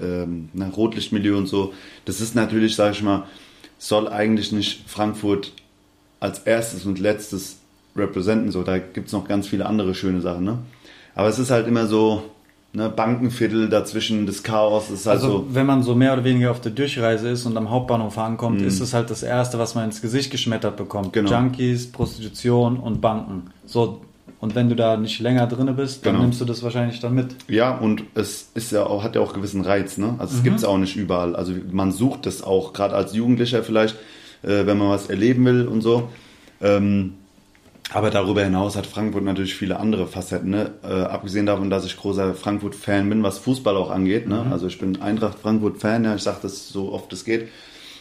Speaker 1: ähm, na, Rotlichtmilieu und so. Das ist natürlich, sage ich mal, soll eigentlich nicht Frankfurt als erstes und letztes representen. So, da gibt es noch ganz viele andere schöne Sachen. Ne? Aber es ist halt immer so, ne, Bankenviertel dazwischen, das Chaos ist halt
Speaker 3: Also,
Speaker 1: so.
Speaker 3: wenn man so mehr oder weniger auf der Durchreise ist und am Hauptbahnhof ankommt,
Speaker 1: Mhm.
Speaker 3: ist es halt das Erste, was man ins Gesicht geschmettert bekommt.
Speaker 1: Genau.
Speaker 3: Junkies, Prostitution und Banken. So, und wenn du da nicht länger drinne bist, dann
Speaker 1: Genau.
Speaker 3: nimmst du das wahrscheinlich dann mit.
Speaker 1: Ja, und es ist ja auch, hat ja auch gewissen Reiz, ne? Also es gibt's auch nicht überall. Also man sucht es auch, gerade als Jugendlicher vielleicht, äh, wenn man was erleben will und so. Ähm, aber darüber hinaus hat Frankfurt natürlich viele andere Facetten, ne? Äh, abgesehen davon, dass ich großer Frankfurt-Fan bin, was Fußball auch angeht. Ne? Also ich bin Eintracht Frankfurt-Fan, ja, ich sage das so oft es geht.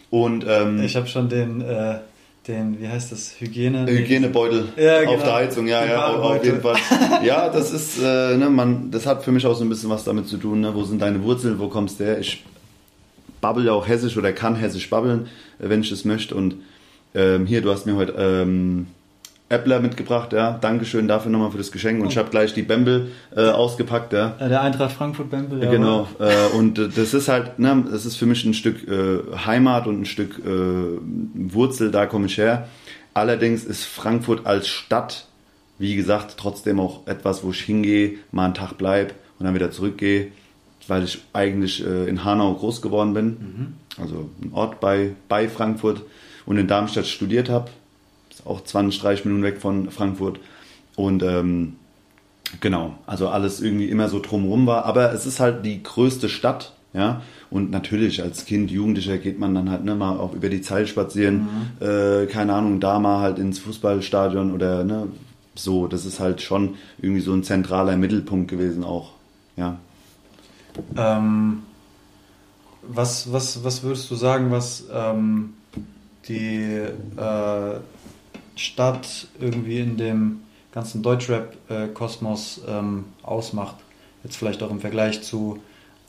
Speaker 1: Und ähm,
Speaker 3: Ich habe schon den, äh, den, wie heißt das, Hygiene...
Speaker 1: Hygienebeutel
Speaker 3: Ja, genau.
Speaker 1: auf der Heizung, ja, ja, auf, jeden Fall. [LAUGHS] Ja, das ist, äh, ne, man, das hat für mich auch so ein bisschen was damit zu tun, ne? wo sind deine Wurzeln, wo kommst du her? Ich babbel ja auch hessisch oder kann hessisch babbeln, äh, wenn ich es möchte. Und ähm, hier, du hast mir heute ähm, Äppler mitgebracht, ja. Dankeschön dafür nochmal für das Geschenk. Und ich habe gleich die Bembel äh, ausgepackt, ja.
Speaker 3: Äh, Der Eintracht Frankfurt-Bembel. ja,
Speaker 1: Genau, äh, und äh, das ist halt, ne, das ist für mich ein Stück äh, Heimat und ein Stück äh, Wurzel, da komme ich her. Allerdings ist Frankfurt als Stadt, wie gesagt, trotzdem auch etwas, wo ich hingehe, mal einen Tag bleib und dann wieder zurückgehe, weil ich eigentlich in Hanau groß geworden bin, also ein Ort bei, bei Frankfurt und in Darmstadt studiert habe. Auch 20, 30 Minuten weg von Frankfurt. Und ähm, Genau, also alles irgendwie immer so drumherum war. Aber es ist halt die größte Stadt, ja. Und natürlich als Kind, Jugendlicher geht man dann halt ne, mal auch über die Zeit spazieren. Äh, keine Ahnung, da mal halt ins Fußballstadion oder ne, so. Das ist halt schon irgendwie so ein zentraler Mittelpunkt gewesen auch, ja.
Speaker 3: Ähm, was, was, was würdest du sagen, was ähm, die äh, Stadt irgendwie in dem ganzen Deutschrap-Kosmos ähm, ausmacht? Jetzt vielleicht auch im Vergleich zu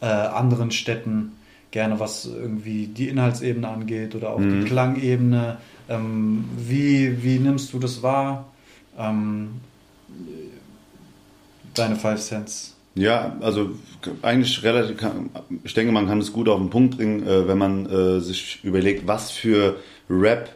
Speaker 3: äh, anderen Städten, gerne was irgendwie die Inhaltsebene angeht oder auch
Speaker 1: Mhm.
Speaker 3: die Klangebene. Ähm, wie, wie nimmst du das wahr? Ähm, deine Five Cents.
Speaker 1: Ja, also eigentlich relativ, ich denke, man kann es gut auf den Punkt bringen, äh, wenn man äh, sich überlegt, was für Rap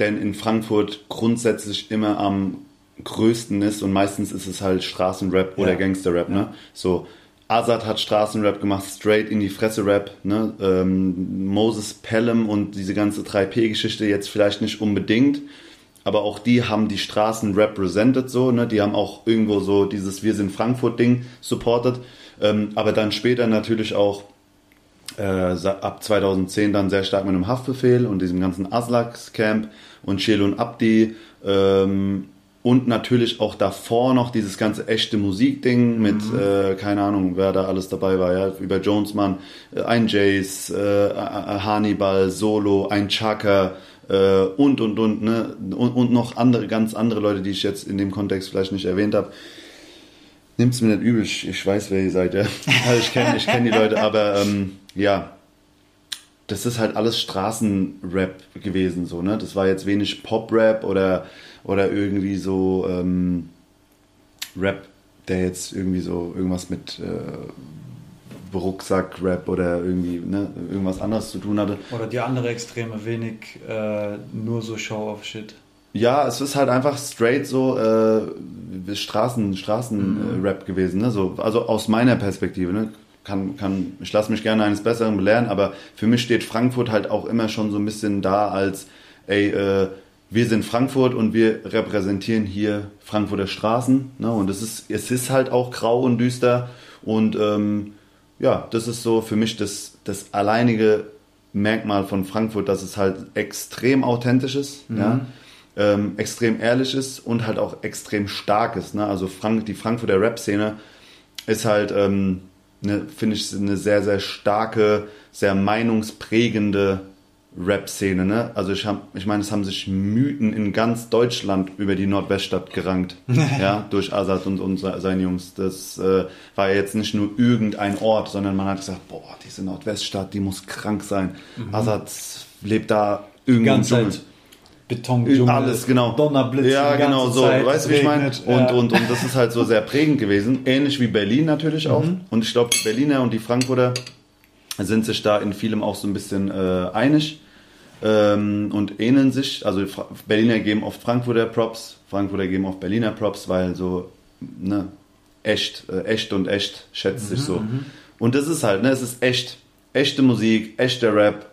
Speaker 1: denn in Frankfurt grundsätzlich immer am größten ist und meistens ist es halt Straßenrap oder
Speaker 3: Ja.
Speaker 1: Gangsterrap, ne? So, Azad hat Straßenrap gemacht, straight in die Fresse Rap, ne? Ähm, Moses Pelham und diese ganze 3P-Geschichte jetzt vielleicht nicht unbedingt, aber auch die haben die Straßen represented so, ne? Die haben auch irgendwo so dieses Wir sind Frankfurt-Ding supported, ähm, aber dann später natürlich auch äh, ab 2010 dann sehr stark mit einem Haftbefehl und diesem ganzen Aslaks-Camp und Shelun Abdi ähm, und natürlich auch davor noch dieses ganze echte Musikding mit, äh, keine Ahnung, wer da alles dabei war, ja, über Jonesman, äh, ein Jace, äh, Hannibal, Solo, ein Chaka äh, und und und, ne, und, und noch andere, ganz andere Leute, die ich jetzt in dem Kontext vielleicht nicht erwähnt habe. Nimmt's mir nicht übel, ich, ich weiß, wer ihr seid, ja. [LAUGHS] Also ich kenne ich kenn die Leute, aber ähm, ja, das ist halt alles Straßenrap gewesen, so, ne? Das war jetzt wenig Pop-Rap oder, oder irgendwie so ähm, Rap, der jetzt irgendwie so irgendwas mit äh, Rucksack-Rap oder irgendwie, ne, irgendwas anderes zu tun hatte.
Speaker 3: Oder die andere Extreme, wenig äh, nur so Show-off-Shit.
Speaker 1: Ja, es ist halt einfach straight so äh, Straßen, Straßenrap gewesen, ne? So, also aus meiner Perspektive, ne? Kann, kann, ich lasse mich gerne eines Besseren belehren, aber für mich steht Frankfurt halt auch immer schon so ein bisschen da als, ey, äh, wir sind Frankfurt und wir repräsentieren hier Frankfurter Straßen, ne? Und es ist, es ist halt auch grau und düster und ähm, ja, das ist so für mich das, das alleinige Merkmal von Frankfurt, dass es halt extrem authentisch ist, ja, ähm, extrem ehrlich ist und halt auch extrem stark ist. Ne? Also Frank die Frankfurter Rap-Szene ist halt, ähm, ne, finde ich, eine sehr, sehr starke, sehr meinungsprägende Rap-Szene. Ne? Also ich, hab, ich meine, es haben sich Mythen in ganz Deutschland über die Nordweststadt gerankt, [LAUGHS] ja, durch Azad und, und se- seine Jungs. Das äh, war ja jetzt nicht nur irgendein Ort, sondern man hat gesagt, boah, diese Nordweststadt, die muss krank sein. Azad lebt da irgendwo im Dschungel.
Speaker 3: Zeit Betondschungel,
Speaker 1: Alles, genau.
Speaker 3: Donnerblitz,
Speaker 1: Ja, genau, so.
Speaker 3: Zeit,
Speaker 1: weißt du, wie ich meine?
Speaker 3: regnet,
Speaker 1: Und,
Speaker 3: ja.
Speaker 1: und, und das ist halt so sehr prägend gewesen. Ähnlich wie Berlin natürlich auch.
Speaker 3: Mhm.
Speaker 1: Und ich glaube, die Berliner und die Frankfurter sind sich da in vielem auch so ein bisschen äh, einig ähm, und ähneln sich. Also Fra Berliner geben oft Frankfurter Props, Frankfurter geben oft Berliner Props, weil so, ne, echt, äh, echt und echt schätzt sich so. Und das ist halt, ne, es ist echt. Echte Musik, echter Rap,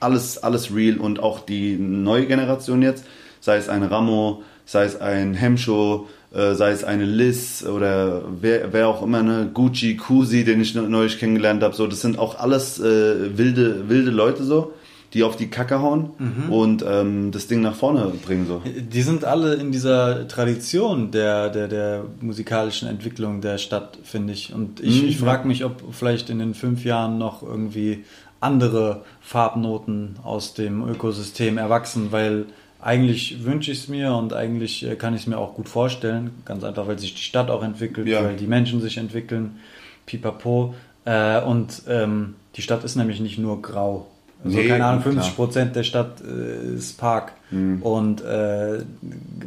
Speaker 1: alles, alles real und auch die neue Generation jetzt, sei es ein Ramo, sei es ein Hemsho, äh, sei es eine Liz oder wer, wer auch immer, ne, Gucci, Kusi, den ich neulich kennengelernt habe, so, das sind auch alles äh, wilde, wilde Leute so, die auf die Kacke hauen und ähm, das Ding nach vorne bringen so.
Speaker 3: Die sind alle in dieser Tradition der, der, der musikalischen Entwicklung der Stadt, finde ich. Und ich,
Speaker 1: Mhm,
Speaker 3: ich frage mich, ob vielleicht in den fünf Jahren noch irgendwie andere Farbnoten aus dem Ökosystem erwachsen, weil eigentlich wünsche ich es mir und eigentlich äh, kann ich es mir auch gut vorstellen. Ganz einfach, weil sich die Stadt auch entwickelt,
Speaker 1: Ja.
Speaker 3: weil die Menschen sich entwickeln. Pipapo. Äh, und ähm, die Stadt ist nämlich nicht nur grau. Also
Speaker 1: Nee,
Speaker 3: keine Ahnung,
Speaker 1: klar.
Speaker 3: 50 Prozent der Stadt äh, ist Park und äh,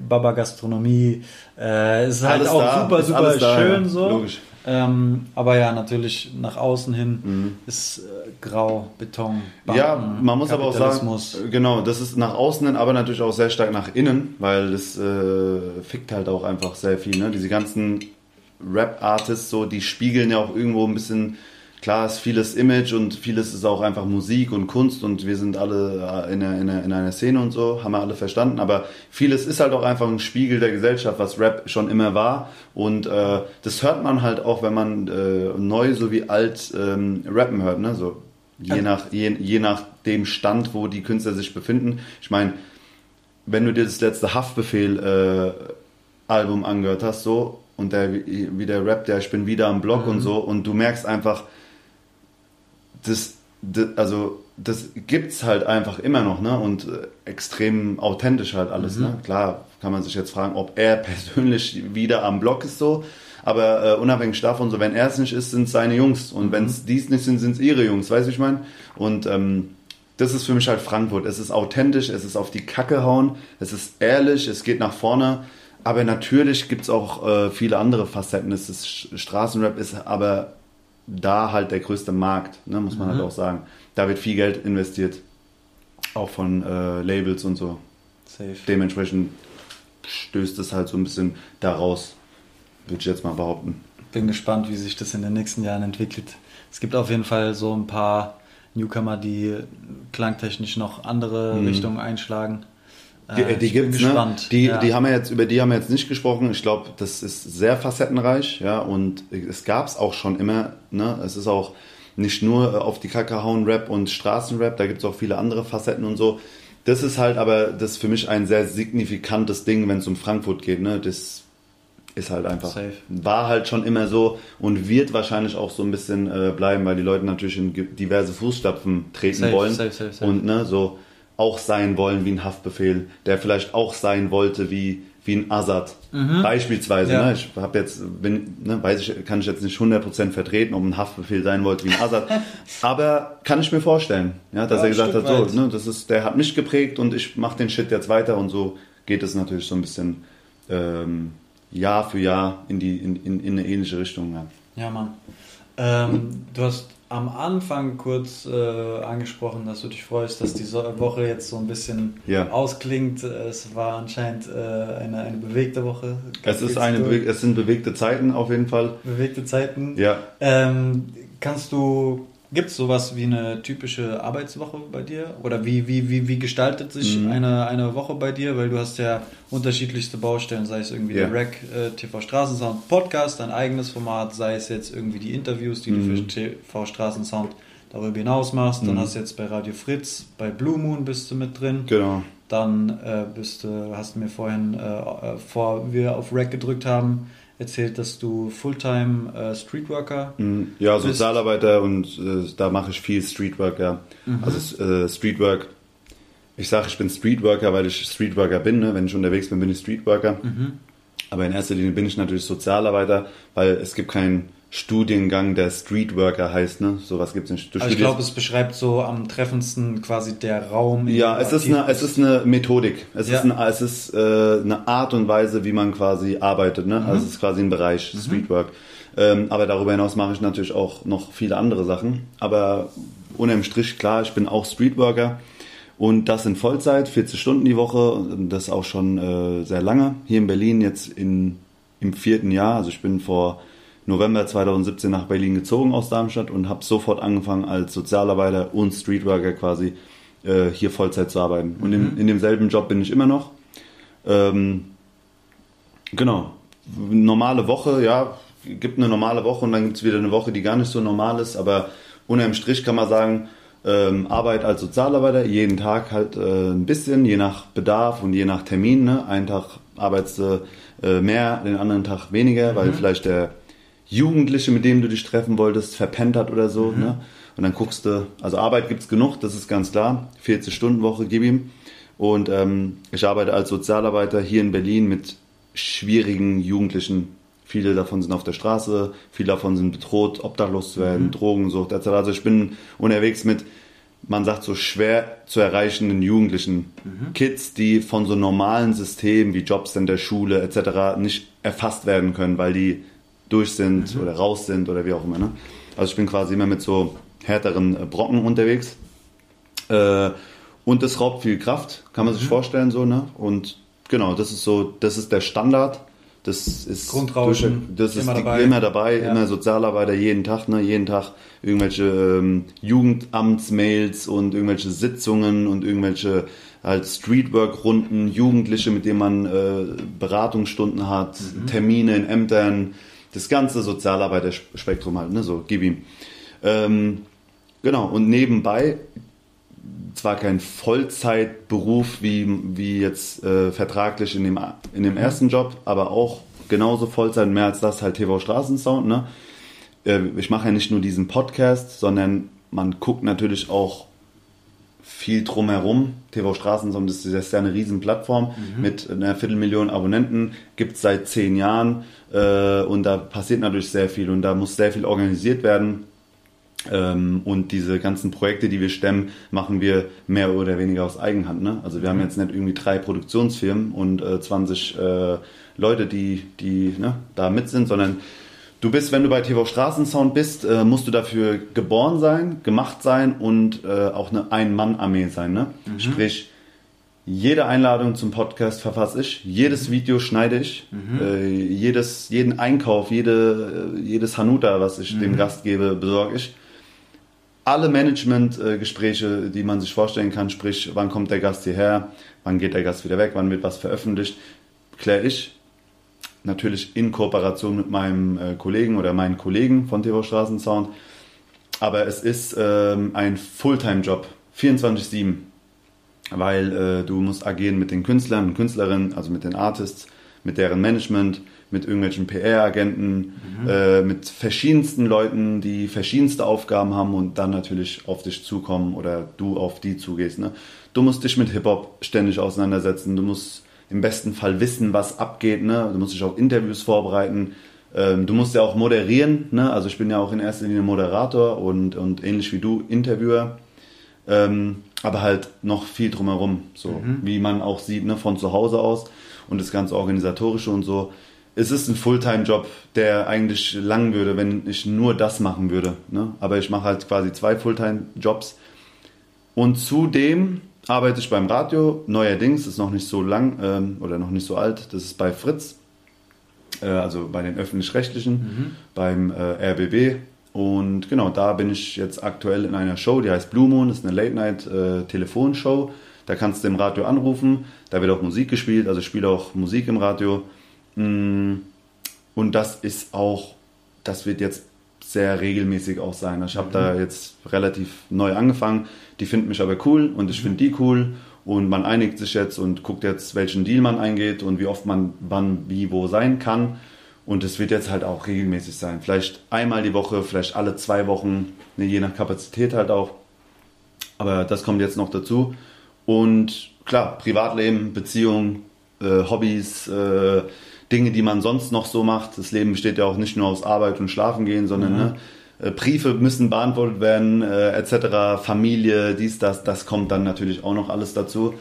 Speaker 3: Baba Gastronomie. Äh, es ist halt
Speaker 1: Alles
Speaker 3: auch
Speaker 1: da,
Speaker 3: super, super
Speaker 1: alles da,
Speaker 3: schön
Speaker 1: ja.
Speaker 3: so.
Speaker 1: Logisch.
Speaker 3: Ähm, aber ja, natürlich nach außen hin
Speaker 1: Mhm.
Speaker 3: ist äh, grau, Beton,
Speaker 1: Ja,
Speaker 3: Banken,
Speaker 1: man muss aber auch sagen, äh, genau, das ist nach außen hin, aber natürlich auch sehr stark nach innen, weil das äh, fickt halt auch einfach sehr viel. Ne? Diese ganzen Rap-Artists, so, die spiegeln ja auch irgendwo ein bisschen, klar ist vieles Image und vieles ist auch einfach Musik und Kunst und wir sind alle äh, in einer, in einer, in einer Szene und so, haben wir alle verstanden, aber vieles ist halt auch einfach ein Spiegel der Gesellschaft, was Rap schon immer war und äh, das hört man halt auch, wenn man äh, neu sowie alt ähm, rappen hört, ne? so je nach, je, je nach dem Stand, wo die Künstler sich befinden. Ich meine, wenn du dir das letzte Haftbefehl-Album angehört hast, so, und der wie der rappt, der ich bin wieder am Block und so, und du merkst einfach, das, das also das gibt's halt einfach immer noch, ne? Und äh, extrem authentisch halt alles, ne? Klar kann man sich jetzt fragen, ob er [LAUGHS] persönlich wieder am Block ist so, aber äh, unabhängig davon, so wenn er es nicht ist, sind es seine Jungs und wenn es dies nicht sind, sind es ihre Jungs, weißt du, wie ich meine? Und ähm, das ist für mich halt Frankfurt. Es ist authentisch, es ist auf die Kacke hauen, es ist ehrlich, es geht nach vorne, Aber natürlich gibt es auch äh, viele andere Facetten. Es ist, Straßenrap ist aber da halt der größte Markt, ne, muss man mhm. halt auch sagen. Da wird viel Geld investiert. Auch von äh, Labels und so. Safe. Dementsprechend stößt es halt so ein bisschen daraus, würde ich jetzt mal behaupten.
Speaker 3: Bin gespannt, wie sich das in den nächsten Jahren entwickelt. Es gibt auf jeden Fall so ein paar Newcomer, die klangtechnisch noch andere mhm. Richtungen einschlagen.
Speaker 1: Die, äh, die gibt's, ne? Die, ja. die haben wir jetzt, über die haben wir jetzt nicht gesprochen. Ich glaube, das ist sehr facettenreich, ja, und es gab es auch schon immer, ne? Es ist auch nicht nur auf die Kacke hauen Rap und Straßenrap, da gibt es auch viele andere Facetten und so. Das ist halt aber das ist für mich ein sehr signifikantes Ding, wenn es um Frankfurt geht, ne? Das ist halt einfach. Safe. War halt schon immer so und wird wahrscheinlich auch so ein bisschen äh, bleiben, weil die Leute natürlich in diverse Fußstapfen treten safe, wollen. Safe, safe, safe. Und ne, so auch sein wollen wie ein Haftbefehl, der vielleicht auch sein wollte wie, wie ein Assad. Mhm. Beispielsweise. Ja. Ne? Ich habe jetzt, bin, ne, weiß ich, kann ich jetzt nicht 100% vertreten, ob ein Haftbefehl sein wollte wie ein Assad. [LAUGHS] Aber kann ich mir vorstellen, ja, dass ja, er gesagt hat, so, ne, das ist, der hat mich geprägt und ich mache den Shit jetzt weiter und so geht es natürlich so ein bisschen ähm, Jahr für Jahr in, die, in, in, in eine ähnliche Richtung. Ja,
Speaker 3: ja Mann. Ähm, du hast am Anfang kurz äh, angesprochen, dass du dich freust, dass die Woche jetzt so ein bisschen ja. ausklingt. Es war anscheinend äh, eine, eine bewegte Woche.
Speaker 1: Es, ist eine, es sind bewegte Zeiten auf jeden Fall.
Speaker 3: Bewegte Zeiten. Ja. Ähm, kannst du Gibt es sowas wie eine typische Arbeitswoche bei dir? Oder wie, wie, wie, wie gestaltet sich mhm. eine, eine Woche bei dir? Weil du hast ja unterschiedlichste Baustellen, sei es irgendwie yeah. der Rack äh, TV Straßensound Podcast, dein eigenes Format, sei es jetzt irgendwie die Interviews, die mhm. du für TV Straßensound darüber hinaus machst. Mhm. Dann hast du jetzt bei Radio Fritz, bei Blue Moon bist du mit drin. Genau. Dann äh, bist du, hast du mir vorhin, äh, vor wir auf Rack gedrückt haben, erzählt, dass du Fulltime äh, Streetworker
Speaker 1: mhm. Ja, bist. Sozialarbeiter und äh, da mache ich viel Streetwork, ja. Mhm. Also äh, Streetwork, ich sage, ich bin Streetworker, weil ich Streetworker bin. Ne? Wenn ich unterwegs bin, bin ich Streetworker. Mhm. Aber in erster Linie bin ich natürlich Sozialarbeiter, weil es gibt keinen Studiengang, der Streetworker heißt, ne? Sowas gibt es nicht.
Speaker 3: also ich glaube, es beschreibt so am treffendsten quasi der Raum.
Speaker 1: Ja, es ist, eine, es ist eine Methodik. Es ja. ist, eine, es ist äh, eine Art und Weise, wie man quasi arbeitet, ne? Mhm. Also es ist quasi ein Bereich, mhm. Streetwork. Ähm, aber darüber hinaus mache ich natürlich auch noch viele andere Sachen. Aber unterm Strich, klar, ich bin auch Streetworker. Und das in Vollzeit, 40 Stunden die Woche. Das auch schon äh, sehr lange. Hier in Berlin jetzt in, im vierten Jahr. Also ich bin vor November 2017 nach Berlin gezogen aus Darmstadt und habe sofort angefangen als Sozialarbeiter und Streetworker quasi äh, hier Vollzeit zu arbeiten. Und in, mhm. in, demselben Job bin ich immer noch. Ähm, genau. Normale Woche, ja, gibt eine normale Woche und dann gibt es wieder eine Woche, die gar nicht so normal ist, aber unterm Strich kann man sagen, ähm, Arbeit als Sozialarbeiter, jeden Tag halt äh, ein bisschen, je nach Bedarf und je nach Termin. Ne? Einen Tag arbeitest du äh, mehr, den anderen Tag weniger, mhm. weil vielleicht der Jugendliche, mit dem du dich treffen wolltest, verpennt hat oder so. Mhm. Ne? Und dann guckst du, also Arbeit gibt es genug, das ist ganz klar. 40-Stunden-Woche, gib ihm. Und ähm, ich arbeite als Sozialarbeiter hier in Berlin mit schwierigen Jugendlichen. Viele davon sind auf der Straße, viele davon sind bedroht, obdachlos zu werden, mhm. Drogensucht etc. Also ich bin unterwegs mit, man sagt so schwer zu erreichenden Jugendlichen. Mhm. Kids, die von so normalen Systemen wie Jobcenter, Schule etc. nicht erfasst werden können, weil die durch sind mhm. oder raus sind oder wie auch immer. Ne? Also ich bin quasi immer mit so härteren äh, Brocken unterwegs. Äh, und das raubt viel Kraft, kann man mhm. sich vorstellen so, ne? Und genau, das ist so, das ist der Standard. Das ist
Speaker 3: Grundrauschen,
Speaker 1: das ist immer die, dabei, immer, dabei ja. immer Sozialarbeiter jeden Tag, ne? jeden Tag irgendwelche ähm, Jugendamtsmails und irgendwelche Sitzungen und irgendwelche halt Streetwork-Runden, Jugendliche, mit denen man äh, Beratungsstunden hat, mhm. Termine in Ämtern, das ganze Sozialarbeiterspektrum halt, ne, so, gib ihm. Ähm, genau, und nebenbei, zwar kein Vollzeitberuf wie, wie jetzt äh, vertraglich in dem, in dem ersten Job, aber auch genauso Vollzeit, mehr als das halt TV Straßensound, ne? Äh, ich mache ja nicht nur diesen Podcast, sondern man guckt natürlich auch viel drumherum. TV Straßensound ist ja eine riesen Plattform mhm. mit einer Viertelmillion Abonnenten, gibt es seit zehn Jahren äh, und da passiert natürlich sehr viel und da muss sehr viel organisiert werden. Ähm, und diese ganzen Projekte, die wir stemmen, machen wir mehr oder weniger aus Eigenhand. Ne? Also wir haben jetzt nicht irgendwie drei Produktionsfirmen und äh, 20 äh, Leute, die, die ne, da mit sind, sondern du bist, wenn du bei TV Straßensound bist, äh, musst du dafür geboren sein, gemacht sein und äh, auch eine Ein-Mann-Armee sein. Ne? Mhm. Sprich, jede Einladung zum Podcast verfasse ich, jedes Video schneide ich, mhm. äh, jedes, jeden Einkauf, jede, jedes Hanuta, was ich mhm. dem Gast gebe, besorge ich alle Management-Gespräche, die man sich vorstellen kann, sprich, wann kommt der Gast hierher, wann geht der Gast wieder weg, wann wird was veröffentlicht, kläre ich. Natürlich in Kooperation mit meinem äh, Kollegen oder meinen Kollegen von TV Straßensound. Aber es ist ähm, ein Fulltime-Job, 24-7, weil äh, du musst agieren mit den Künstlern und Künstlerinnen, also mit den Artists, mit deren Management, mit irgendwelchen PR-Agenten, mhm. äh, mit verschiedensten Leuten, die verschiedenste Aufgaben haben und dann natürlich auf dich zukommen oder du auf die zugehst. Ne? Du musst dich mit Hip-Hop ständig auseinandersetzen, du musst im besten Fall wissen, was abgeht, ne? du musst dich auf Interviews vorbereiten, ähm, du musst ja auch moderieren, ne? also ich bin ja auch in erster Linie Moderator und, und ähnlich wie du Interviewer. Ähm, aber halt noch viel drumherum, so mhm. wie man auch sieht, ne, von zu Hause aus und das ganze organisatorische und so es ist ein Fulltime-Job, der eigentlich lang würde, wenn ich nur das machen würde. Ne? Aber ich mache halt quasi zwei Fulltime-Jobs. Und zudem arbeite ich beim Radio, neuerdings, ist noch nicht so lang ähm, oder noch nicht so alt, das ist bei Fritz, äh, also bei den öffentlich-rechtlichen, mhm. beim äh, RBB. Und genau, da bin ich jetzt aktuell in einer Show, die heißt Blue Moon, das ist eine Late-Night-Telefonshow. Äh, da kannst du im Radio anrufen, da wird auch Musik gespielt, also ich spiele auch Musik im Radio. Mm, und das ist auch, das wird jetzt sehr regelmäßig auch sein. Ich habe mhm. da jetzt relativ neu angefangen. Die finden mich aber cool und ich finde die cool. Und man einigt sich jetzt und guckt jetzt, welchen Deal man eingeht und wie oft man wann, wie, wo sein kann. Und es wird jetzt halt auch regelmäßig sein. Vielleicht einmal die Woche, vielleicht alle zwei Wochen, ne, je nach Kapazität halt auch. Aber das kommt jetzt noch dazu. Und klar, Privatleben, Beziehung, äh, Hobbys, äh, Dinge, die man sonst noch so macht. Das Leben besteht ja auch nicht nur aus Arbeit und Schlafen gehen, sondern mhm. ne, äh, Briefe müssen beantwortet werden, äh, etc. Familie, dies, das, das kommt dann natürlich auch noch alles dazu.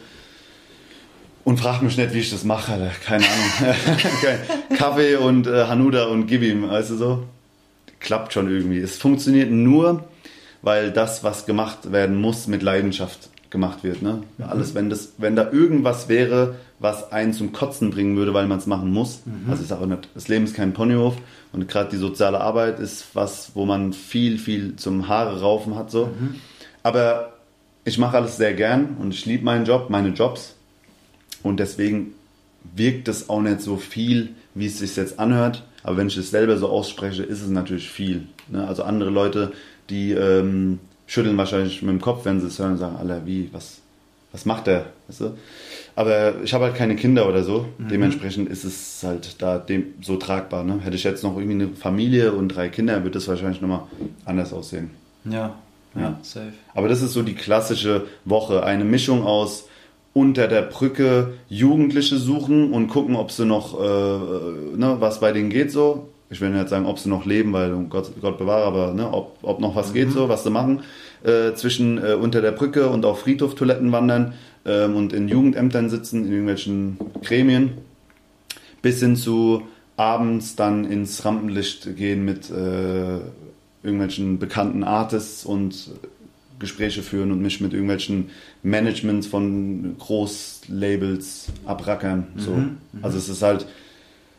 Speaker 1: Und frag mich nicht, wie ich das mache, Alter. keine Ahnung. [LAUGHS] Kaffee und äh, Hanuda und gib ihm, weißt du so? Klappt schon irgendwie. Es funktioniert nur, weil das, was gemacht werden muss, mit Leidenschaft gemacht wird. Ne? Mhm. Alles, wenn, das, wenn da irgendwas wäre, was einen zum Kotzen bringen würde, weil man es machen muss. Mhm. Also ich sage nicht, das Leben ist kein Ponyhof und gerade die soziale Arbeit ist was, wo man viel, viel zum Haare raufen hat. So. Mhm. Aber ich mache alles sehr gern und ich liebe meinen Job, meine Jobs. Und deswegen wirkt es auch nicht so viel, wie es sich jetzt anhört. Aber wenn ich es selber so ausspreche, ist es natürlich viel. Ne? Also andere Leute, die ähm, schütteln wahrscheinlich mit dem Kopf, wenn sie es hören und sagen, Alter, wie, was, was macht der? Weißt du? Aber ich habe halt keine Kinder oder so. Mhm. Dementsprechend ist es halt da dem, so tragbar. Ne? Hätte ich jetzt noch irgendwie eine Familie und drei Kinder, würde das wahrscheinlich nochmal anders aussehen.
Speaker 3: Ja, ja, ja, safe.
Speaker 1: Aber das ist so die klassische Woche. Eine Mischung aus unter der Brücke Jugendliche suchen und gucken, ob sie noch, äh, ne, was bei denen geht so ich will nicht sagen, ob sie noch leben, weil Gott, Gott bewahre, aber ne, ob, ob noch was mhm. geht so, was sie machen, äh, zwischen äh, unter der Brücke und auf Friedhoftoiletten wandern ähm, und in Jugendämtern sitzen, in irgendwelchen Gremien, bis hin zu abends dann ins Rampenlicht gehen mit äh, irgendwelchen bekannten Artists und Gespräche führen und mich mit irgendwelchen Managements von Großlabels abrackern. So. Mhm, mhm. also es ist halt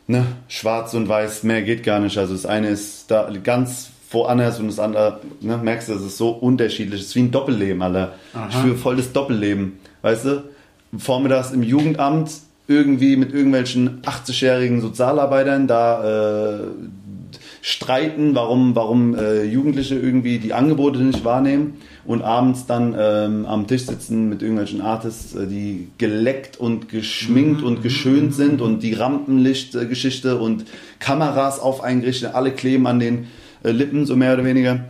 Speaker 1: ne, schwarz und weiß, mehr geht gar nicht. Also das eine ist da ganz woanders und das andere, ne, merkst du, das ist so unterschiedlich. Es ist wie ein Doppelleben, Alter. Aha. Ich führe voll das Doppelleben. Weißt du? Vormittags im Jugendamt irgendwie mit irgendwelchen 80-jährigen Sozialarbeitern da äh, streiten, warum, warum äh, Jugendliche irgendwie die Angebote nicht wahrnehmen und abends dann ähm, am Tisch sitzen mit irgendwelchen Artists, äh, die geleckt und geschminkt mhm. und geschönt sind und die Rampenlichtgeschichte und Kameras auf eingerichtet, alle kleben an den äh, Lippen, so mehr oder weniger.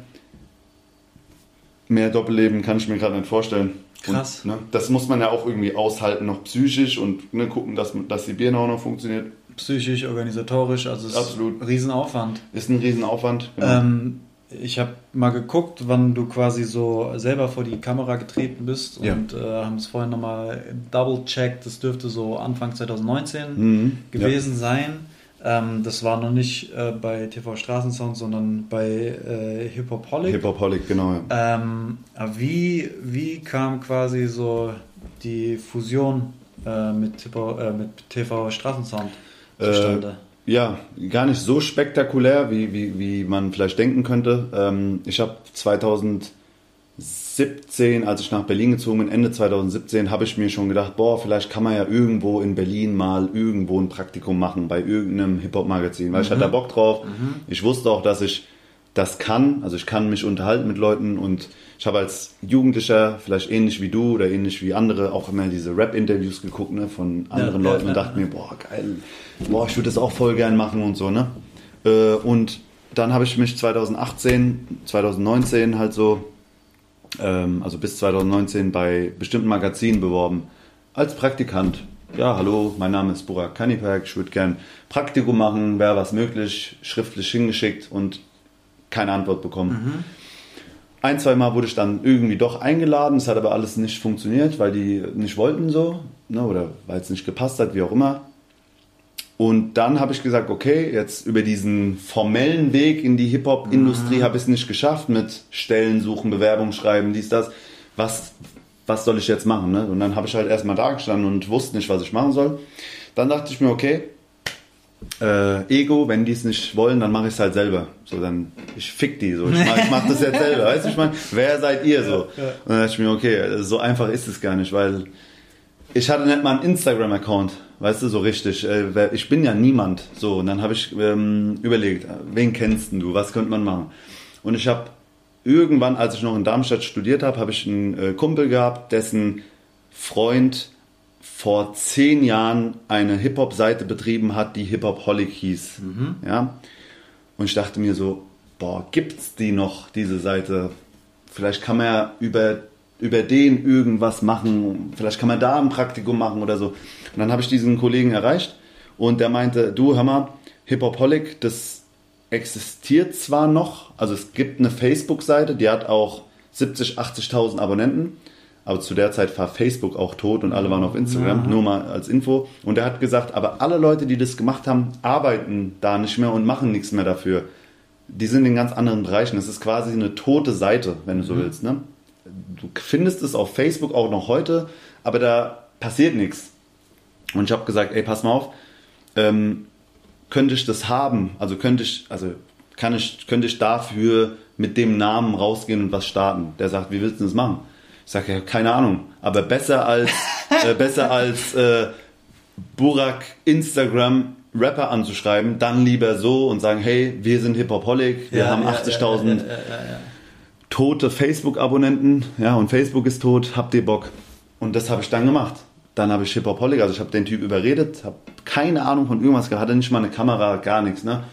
Speaker 1: Mehr Doppelleben kann ich mir gerade nicht vorstellen.
Speaker 3: Krass.
Speaker 1: Und, ne, das muss man ja auch irgendwie aushalten, noch psychisch und ne, gucken, dass, dass die Birne auch noch funktioniert.
Speaker 3: Psychisch, organisatorisch, also es
Speaker 1: Absolut.
Speaker 3: ist ein Riesenaufwand.
Speaker 1: Ist ein Riesenaufwand,
Speaker 3: genau. Ähm, ich habe mal geguckt, wann du quasi so selber vor die Kamera getreten bist
Speaker 1: Ja.
Speaker 3: und äh, haben es vorhin nochmal double-checked. Das dürfte so Anfang 2019
Speaker 1: Mhm,
Speaker 3: gewesen sein. Ähm, das war noch nicht äh, bei TV Straßensound, sondern bei äh, Hip Hop Holic.
Speaker 1: Hip Hop Holic, genau. Ja.
Speaker 3: Ähm, wie, wie kam quasi so die Fusion äh, mit, TV, äh, mit TV Straßensound zustande?
Speaker 1: Ja, gar nicht so spektakulär, wie, wie, wie man vielleicht denken könnte. Ähm, ich habe 2017, als ich nach Berlin gezogen bin, Ende 2017, habe ich mir schon gedacht, boah, vielleicht kann man ja irgendwo in Berlin mal irgendwo ein Praktikum machen, bei irgendeinem Hip-Hop-Magazin, weil ich hatte da Bock drauf. Ich wusste auch, dass ich das kann, also ich kann mich unterhalten mit Leuten und ich habe als Jugendlicher, vielleicht ähnlich wie du oder ähnlich wie andere, auch immer diese Rap-Interviews geguckt ne, von anderen
Speaker 3: ja,
Speaker 1: Leuten und
Speaker 3: ja,
Speaker 1: dachte mir, boah, geil, boah, ich würde das auch voll gern machen und so, ne? Äh, und dann habe ich mich 2018, 2019 halt so, ähm, also bis 2019 bei bestimmten Magazinen beworben, als Praktikant. Ja, hallo, mein Name ist Burak Kanipek, ich würde gern Praktikum machen, wäre was möglich, schriftlich hingeschickt und keine Antwort bekommen. Ein, zwei Mal wurde ich dann irgendwie doch eingeladen, es hat aber alles nicht funktioniert, weil die nicht wollten so, ne, oder weil es nicht gepasst hat, wie auch immer. Und dann habe ich gesagt, okay, jetzt über diesen formellen Weg in die Hip-Hop-Industrie habe ich es nicht geschafft mit Stellen suchen, Bewerbung schreiben, dies, das. Was, was soll ich jetzt machen? Ne? Und dann habe ich halt erstmal da gestanden und wusste nicht, was ich machen soll. Dann dachte ich mir, okay, äh, Ego, wenn die es nicht wollen, dann mache ich es halt selber. So, dann, ich fick die so. Ich mache ich mach das jetzt [LAUGHS] selber. Weißt du, ich meine, wer seid ihr so? Und dann dachte ich mir, okay, so einfach ist es gar nicht, weil ich hatte nicht mal einen Instagram-Account, weißt du, so richtig. Äh, Ich bin ja niemand. So, und dann habe ich ähm, überlegt, wen kennst denn du, was könnte man machen? Und ich habe irgendwann, als ich noch in Darmstadt studiert habe, habe ich einen äh, Kumpel gehabt, dessen Freund vor zehn Jahren eine Hip-Hop-Seite betrieben hat, die Hip-Hop-Holic hieß. Ja? Und ich dachte mir so, boah, gibt's die noch, diese Seite? Vielleicht kann man ja über, über den irgendwas machen. Vielleicht kann man da ein Praktikum machen oder so. Und dann habe ich diesen Kollegen erreicht und der meinte, du, hör mal, Hip-Hop-Holic, das existiert zwar noch, also es gibt eine Facebook-Seite, die hat auch 70, 80.000 Abonnenten, aber zu der Zeit war Facebook auch tot und alle waren auf Instagram, nur mal als Info. Und er hat gesagt, aber alle Leute, die das gemacht haben, arbeiten da nicht mehr und machen nichts mehr dafür. Die sind in ganz anderen Bereichen. Das ist quasi eine tote Seite, wenn du so willst. Ne? Du findest es auf Facebook auch noch heute, aber da passiert nichts. Und ich habe gesagt, ey, pass mal auf, ähm, könnte ich das haben? Also könnte ich, also kann ich, könnte ich dafür mit dem Namen rausgehen und was starten? Der sagt, wie willst du das machen? Ich sage, ja, keine Ahnung, aber besser als, [LAUGHS] äh, besser als äh, Burak Instagram Rapper anzuschreiben, dann lieber so und sagen, hey, wir sind Hip-Hop-Holic, wir
Speaker 3: Ja,
Speaker 1: haben
Speaker 3: ja,
Speaker 1: 80.000
Speaker 3: ja,
Speaker 1: tote Facebook-Abonnenten, ja, und Facebook ist tot, habt ihr Bock? Und das habe ich dann gemacht. Dann habe ich Hip Hop Holic, also ich habe den Typ überredet, habe keine Ahnung von irgendwas gehabt, hatte nicht mal eine Kamera, gar nichts, ne?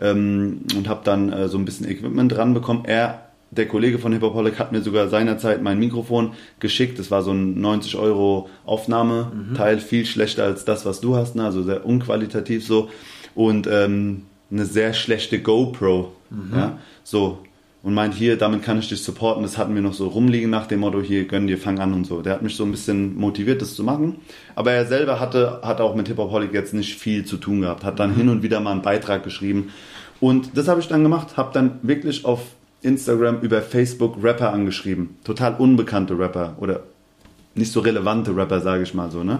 Speaker 1: Ähm, und habe dann äh, so ein bisschen Equipment dran bekommen. Er, der Kollege von Hip Hop Holic, hat mir sogar seinerzeit mein Mikrofon geschickt. Das war so ein 90 Euro Aufnahmeteil, viel schlechter als das, was du hast, ne? Also sehr unqualitativ so. Und ähm, eine sehr schlechte GoPro, ja, so und meint, hier, damit kann ich dich supporten. Das hatten wir noch so rumliegen nach dem Motto, hier, gönn dir, fang an und so. Der hat mich so ein bisschen motiviert, das zu machen. Aber er selber hatte, hat auch mit Hip-Hop-Holic jetzt nicht viel zu tun gehabt. Hat dann hin und wieder mal einen Beitrag geschrieben. Und das habe ich dann gemacht, habe dann wirklich auf Instagram über Facebook Rapper angeschrieben. Total unbekannte Rapper oder nicht so relevante Rapper, sage ich mal so, ne?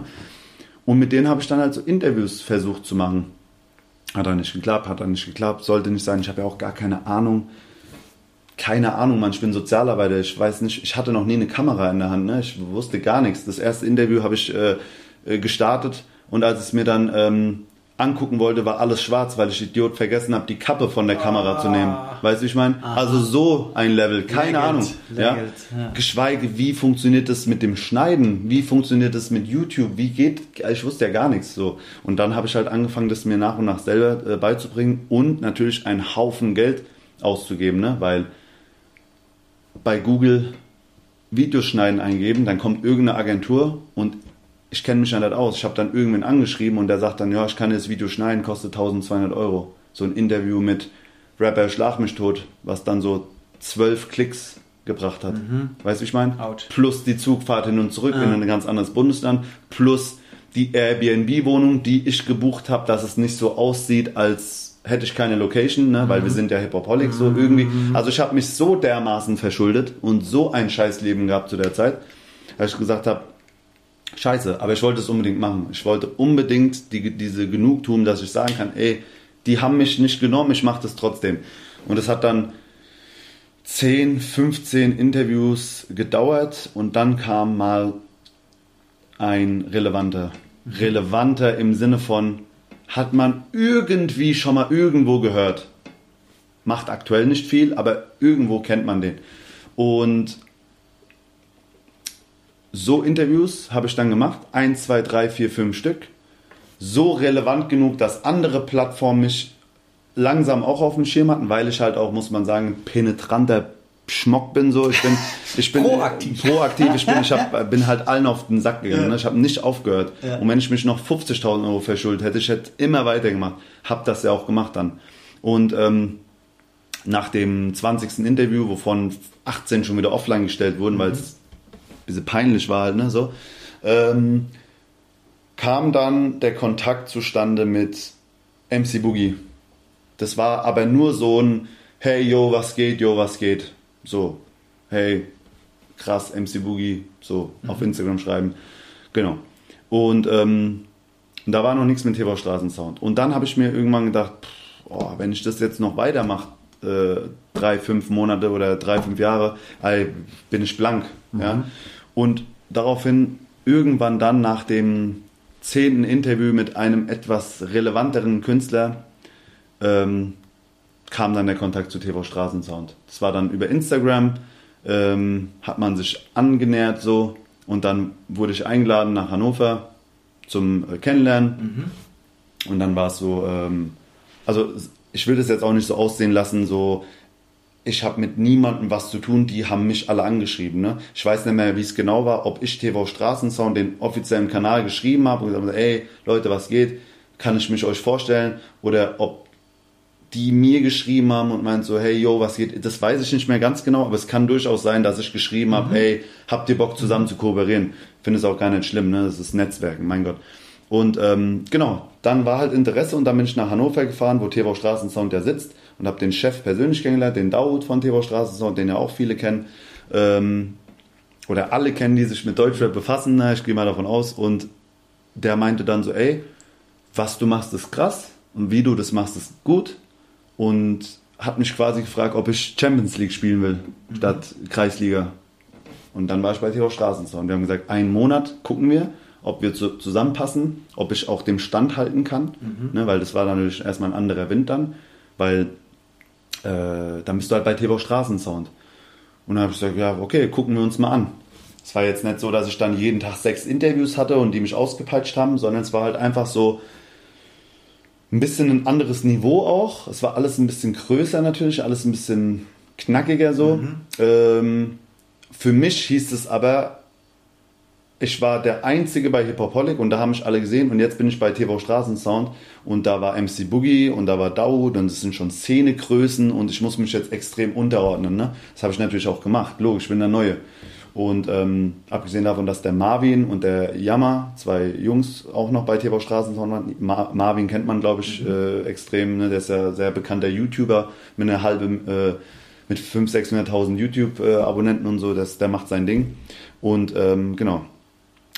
Speaker 1: Und mit denen habe ich dann halt so Interviews versucht zu machen. Hat dann nicht geklappt, hat dann nicht geklappt, sollte nicht sein. Ich habe ja auch gar keine Ahnung. Keine Ahnung, Mann, ich bin Sozialarbeiter, ich weiß nicht, ich hatte noch nie eine Kamera in der Hand, ne? ich wusste gar nichts. Das erste Interview habe ich äh, äh, gestartet und als es mir dann ähm, angucken wollte, war alles schwarz, weil ich Idiot vergessen habe, die Kappe von der Kamera zu nehmen. Weißt du, wie ich meine? Also so ein Level, keine
Speaker 3: Leggelt,
Speaker 1: Ahnung. Ja?
Speaker 3: leggelt, ja.
Speaker 1: Geschweige, wie funktioniert das mit dem Schneiden? Wie funktioniert das mit YouTube? Wie geht, ich wusste ja gar nichts so. Und dann habe ich halt angefangen, das mir nach und nach selber äh, beizubringen und natürlich einen Haufen Geld auszugeben, ne? weil bei Google Videoschneiden eingeben, dann kommt irgendeine Agentur und ich kenne mich ja nicht aus. Ich habe dann irgendwen angeschrieben und der sagt dann, ja, ich kann das Video schneiden, kostet 1200 Euro. So ein Interview mit Rapper Schlag mich tot, was dann so zwölf Klicks gebracht hat. Mhm. Weißt du, wie ich meine? Plus die Zugfahrt hin und zurück ah. in ein ganz anderes Bundesland, plus die Airbnb-Wohnung, die ich gebucht habe, dass es nicht so aussieht, als hätte ich keine Location, ne? weil mhm. wir sind ja Hip-Hop-Holic so irgendwie. Mhm. Also ich habe mich so dermaßen verschuldet und so ein Scheißleben gehabt zu der Zeit, dass ich gesagt habe, scheiße, aber ich wollte es unbedingt machen. Ich wollte unbedingt die, diese Genugtuung, dass ich sagen kann, ey, die haben mich nicht genommen, ich mache das trotzdem. Und es hat dann 10, 15 Interviews gedauert und dann kam mal ein relevanter. Relevanter im Sinne von, hat man irgendwie schon mal irgendwo gehört. Macht aktuell nicht viel, aber irgendwo kennt man den. Und so Interviews habe ich dann gemacht. Eins, zwei, drei, vier, fünf Stück. So relevant genug, dass andere Plattformen mich langsam auch auf dem Schirm hatten, weil ich halt auch, muss man sagen, penetranter Schmock bin. So. Ich bin, ich bin [LAUGHS] proaktiv. proaktiv. Ich, bin, ich hab, bin halt allen auf den Sack gegangen. Ja. Ne? Ich habe nicht aufgehört. Ja. Und wenn ich mich noch 50.000 Euro verschuldet hätte, ich hätte immer weitergemacht. Habe das ja auch gemacht dann. Und ähm, nach dem 20. Interview, wovon 18 schon wieder offline gestellt wurden, mhm. weil es bisschen peinlich war halt, ne, so, ähm, kam dann der Kontakt zustande mit MC Boogie. Das war aber nur so ein Hey, yo, was geht, yo, was geht. So, hey, krass, MC Boogie, so mhm. auf Instagram schreiben. Genau. Und ähm, da war noch nichts mit TV Straßensound. Und dann habe ich mir irgendwann gedacht, pff, oh, wenn ich das jetzt noch weitermache, äh, drei, fünf Monate oder drei, fünf Jahre, bin ich blank. Mhm. Ja? Und daraufhin irgendwann dann nach dem zehnten Interview mit einem etwas relevanteren Künstler ähm, kam dann der Kontakt zu TV Straßensound. Das war dann über Instagram, ähm, hat man sich angenähert so und dann wurde ich eingeladen nach Hannover zum äh, Kennenlernen mhm. und dann war es so, ähm, also ich will das jetzt auch nicht so aussehen lassen, so ich habe mit niemandem was zu tun, die haben mich alle angeschrieben. Ne? Ich weiß nicht mehr, wie es genau war, ob ich TV Straßensound den offiziellen Kanal geschrieben habe und gesagt habe, ey Leute, was geht, kann ich mich euch vorstellen oder ob die mir geschrieben haben und meint so, hey, yo, was geht, das weiß ich nicht mehr ganz genau, aber es kann durchaus sein, dass ich geschrieben mhm. habe, hey, habt ihr Bock zusammen zu kooperieren? Finde es auch gar nicht schlimm, ne? Das ist Netzwerken, mein Gott. Und ähm, genau, dann war halt Interesse und dann bin ich nach Hannover gefahren, wo TV Straßensound ja sitzt und habe den Chef persönlich kennengelernt, den Daoud von TV Straßensound, den ja auch viele kennen. Ähm, oder alle kennen, die sich mit Deutschrap befassen, ich gehe mal davon aus. Und der meinte dann so, ey, was du machst, ist krass und wie du das machst, ist gut und hat mich quasi gefragt, ob ich Champions League spielen will, mhm. statt Kreisliga. Und dann war ich bei TV Straßensound. Wir haben gesagt, einen Monat gucken wir, ob wir zu, zusammenpassen, ob ich auch dem Stand halten kann, mhm. ne, weil das war dann natürlich erstmal ein anderer Wind dann, weil äh, dann bist du halt bei TV Straßensound. Und dann habe ich gesagt, ja, okay, gucken wir uns mal an. Es war jetzt nicht so, dass ich dann jeden Tag sechs Interviews hatte und die mich ausgepeitscht haben, sondern es war halt einfach so, ein bisschen ein anderes Niveau auch. Es war alles ein bisschen größer natürlich, alles ein bisschen knackiger so. Mhm. Ähm, für mich hieß es aber, ich war der Einzige bei Hip Hop und da haben mich alle gesehen und jetzt bin ich bei TV Straßensound und da war MC Boogie und da war Daoud und das sind schon Szenegrößen und ich muss mich jetzt extrem unterordnen. Ne? Das habe ich natürlich auch gemacht, logisch, ich bin der Neue. Und ähm, abgesehen davon, dass der Marvin und der Yammer, zwei Jungs, auch noch bei TV Straßensound waren. Ma Marvin kennt man, glaube ich, mhm. äh, extrem. Ne? Der ist ja sehr bekannter YouTuber mit einer halben, äh, mit 500.000, 600.000 YouTube-Abonnenten und so. Das, der macht sein Ding. Und ähm, genau.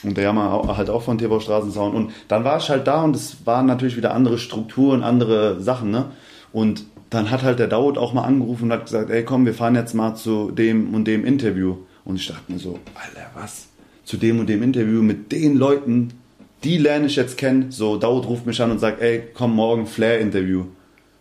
Speaker 1: Und der Yammer halt auch von TV Straßensound. Und dann war ich halt da und es waren natürlich wieder andere Strukturen, andere Sachen. Ne? Und dann hat halt der Daud auch mal angerufen und hat gesagt, ey komm, wir fahren jetzt mal zu dem und dem Interview. Und ich dachte mir so, Alter, was? Zu dem und dem Interview mit den Leuten, die lerne ich jetzt kennen. So, Daud ruft mich an und sagt, ey, komm morgen Flair-Interview.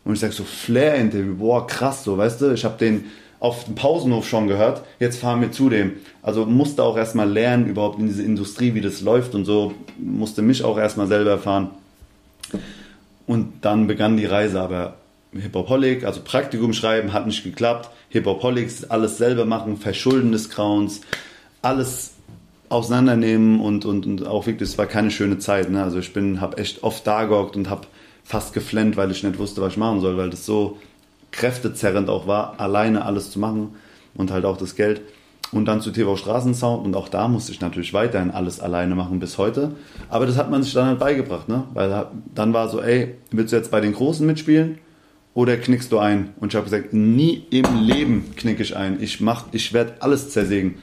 Speaker 1: Und ich sag so, Flair-Interview, boah, krass, so, weißt du, ich habe den auf dem Pausenhof schon gehört, jetzt fahren wir zu dem. Also musste auch erstmal lernen, überhaupt in diese Industrie, wie das läuft und so, musste mich auch erstmal selber erfahren. Und dann begann die Reise, aber Hip-Hop-Holic, also Praktikum schreiben, hat nicht geklappt. Hip-Hop-Holics, alles selber machen, Verschulden des Grauens, alles auseinandernehmen und, und, und auch wirklich, es war keine schöne Zeit. Ne? Also ich bin, habe echt oft da gehockt und habe fast geflennt, weil ich nicht wusste, was ich machen soll, weil das so kräftezerrend auch war, alleine alles zu machen und halt auch das Geld. Und dann zu TV Straßensound und auch da musste ich natürlich weiterhin alles alleine machen bis heute. Aber das hat man sich dann halt beigebracht, ne? Weil dann war so, ey, willst du jetzt bei den Großen mitspielen oder knickst du ein? Und ich habe gesagt, nie im Leben knicke ich ein. Ich mach, ich werde alles zersägen.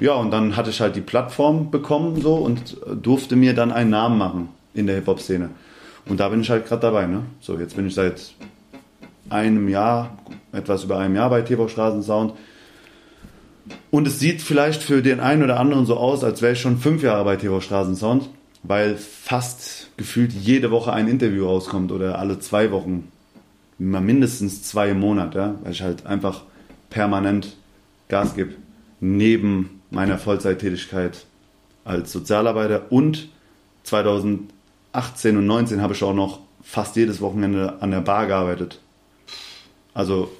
Speaker 1: Ja, und dann hatte ich halt die Plattform bekommen so und durfte mir dann einen Namen machen in der Hip-Hop-Szene. Und da bin ich halt gerade dabei, ne? So, jetzt bin ich seit einem Jahr, etwas über einem Jahr bei TV Straßensound. Und es sieht vielleicht für den einen oder anderen so aus, als wäre ich schon fünf Jahre bei TV Straßensound, weil fast gefühlt jede Woche ein Interview rauskommt oder alle zwei Wochen. Mindestens zwei im Monat, ja? weil ich halt einfach permanent Gas gebe. Neben meiner Vollzeittätigkeit als Sozialarbeiter und 2018 und 2019 habe ich auch noch fast jedes Wochenende an der Bar gearbeitet. Also,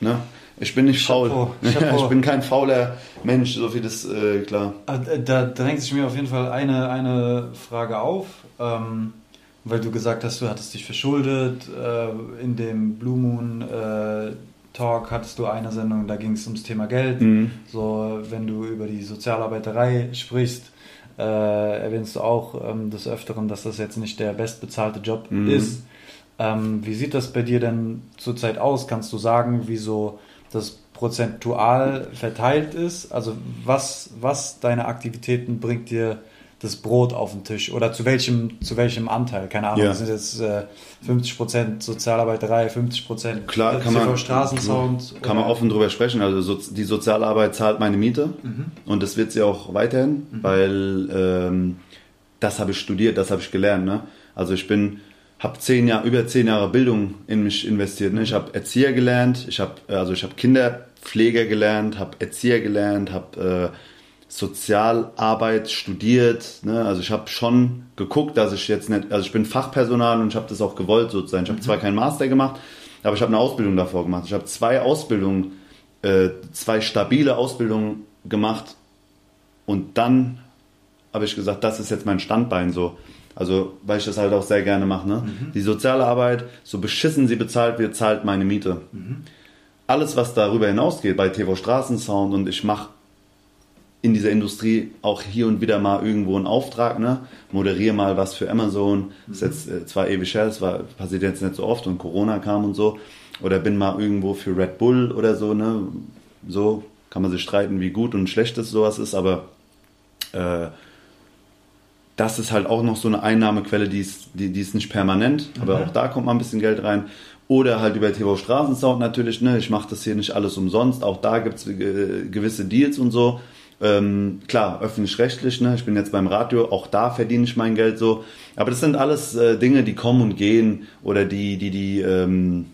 Speaker 1: ne? Ich bin nicht faul. Chapeau. [LAUGHS] Ich bin kein fauler Mensch, so viel das äh, klar.
Speaker 3: Ah, da, drängt sich mir auf jeden Fall eine, eine Frage auf, ähm, weil du gesagt hast, du hattest dich verschuldet. Äh, in dem Blue Moon äh, Talk hattest du eine Sendung, da ging es ums Thema Geld. Mhm. So, wenn du über die Sozialarbeiterei sprichst, äh, erwähnst du auch ähm, des Öfteren, dass das jetzt nicht der bestbezahlte Job mhm. ist. Ähm, wie sieht das bei dir denn zurzeit aus? Kannst du sagen, wieso das prozentual verteilt ist? Also was, was deine Aktivitäten bringt dir das Brot auf den Tisch oder zu welchem, zu welchem Anteil? Keine Ahnung, ja. sind jetzt äh, 50% Sozialarbeiterei, 50%
Speaker 1: Klar, kann man, Straßensound. Kann man offen drüber sprechen. Also so, die Sozialarbeit zahlt meine Miete mhm. und das wird sie auch weiterhin, mhm. weil ähm, das habe ich studiert, das habe ich gelernt. Ne? Also ich bin habe zehn Jahre, über zehn Jahre Bildung in mich investiert. Ne? Ich habe Erzieher gelernt, ich habe also ich habe Kinderpfleger gelernt, habe Erzieher gelernt, habe äh, Sozialarbeit studiert. Ne? Also ich habe schon geguckt, dass ich jetzt nicht, also ich bin Fachpersonal und ich habe das auch gewollt sozusagen. Ich habe mhm. zwar keinen Master gemacht, aber ich habe eine Ausbildung davor gemacht. Ich habe zwei Ausbildungen, äh, zwei stabile Ausbildungen gemacht und dann habe ich gesagt, das ist jetzt mein Standbein so. Also, weil ich das halt auch sehr gerne mache. Ne? Mhm. Die soziale Arbeit, so beschissen sie bezahlt wird, zahlt meine Miete. Mhm. Alles, was darüber hinausgeht, bei TV Straßensound und ich mache in dieser Industrie auch hier und wieder mal irgendwo einen Auftrag, ne? moderiere mal was für Amazon. Das ist jetzt äh, zwar ewig her, das war, passiert jetzt nicht so oft und Corona kam und so. Oder bin mal irgendwo für Red Bull oder so. Ne? So kann man sich streiten, wie gut und schlecht das sowas ist, aber äh, das ist halt auch noch so eine Einnahmequelle, die ist, die, die ist nicht permanent, aber mhm. auch da kommt mal ein bisschen Geld rein. Oder halt über TV Straßensound natürlich, ne? ich mache das hier nicht alles umsonst, auch da gibt es äh, gewisse Deals und so. Ähm, klar, öffentlich-rechtlich, ne? ich bin jetzt beim Radio, auch da verdiene ich mein Geld so. Aber das sind alles äh, Dinge, die kommen und gehen oder die, die, die ähm,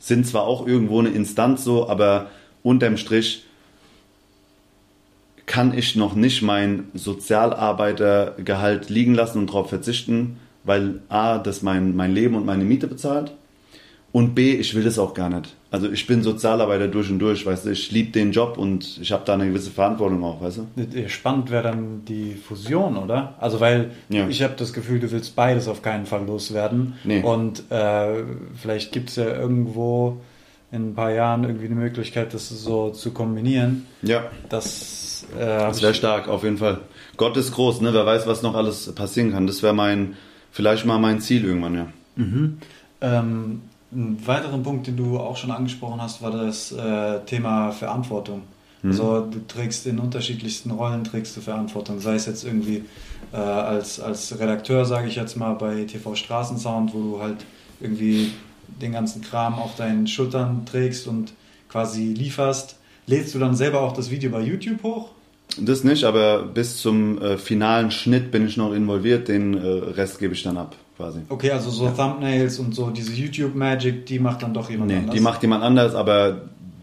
Speaker 1: sind zwar auch irgendwo eine Instanz so, aber unterm Strich kann ich noch nicht mein Sozialarbeitergehalt liegen lassen und darauf verzichten, weil A, das mein, mein Leben und meine Miete bezahlt und B, ich will das auch gar nicht. Also ich bin Sozialarbeiter durch und durch, weißt du, ich liebe den Job und ich habe da eine gewisse Verantwortung auch, weißt
Speaker 3: du. Spannend wäre dann die Fusion, oder? Also weil ja. ich habe das Gefühl, du willst beides auf keinen Fall loswerden nee. und äh, vielleicht gibt es ja irgendwo in ein paar Jahren irgendwie eine Möglichkeit, das so zu kombinieren.
Speaker 1: Ja.
Speaker 3: Das
Speaker 1: äh, das wäre stark, auf jeden Fall. Gott ist groß, ne? Wer weiß, was noch alles passieren kann. Das wäre mein, vielleicht mal mein Ziel irgendwann, ja.
Speaker 3: Mhm. Ähm, ein weiterer Punkt, den du auch schon angesprochen hast, war das äh, Thema Verantwortung. Mhm. Also du trägst in unterschiedlichsten Rollen trägst du Verantwortung, sei es jetzt irgendwie äh, als, als Redakteur, sage ich jetzt mal, bei TV Straßensound, wo du halt irgendwie den ganzen Kram auf deinen Schultern trägst und quasi lieferst. Lädst du dann selber auch das Video bei YouTube hoch?
Speaker 1: Das nicht, aber bis zum äh, finalen Schnitt bin ich noch involviert, den äh, Rest gebe ich dann ab, quasi.
Speaker 3: Okay, also so ja. Thumbnails und so diese YouTube-Magic, die macht dann doch jemand nee, anders?
Speaker 1: die macht jemand anders, aber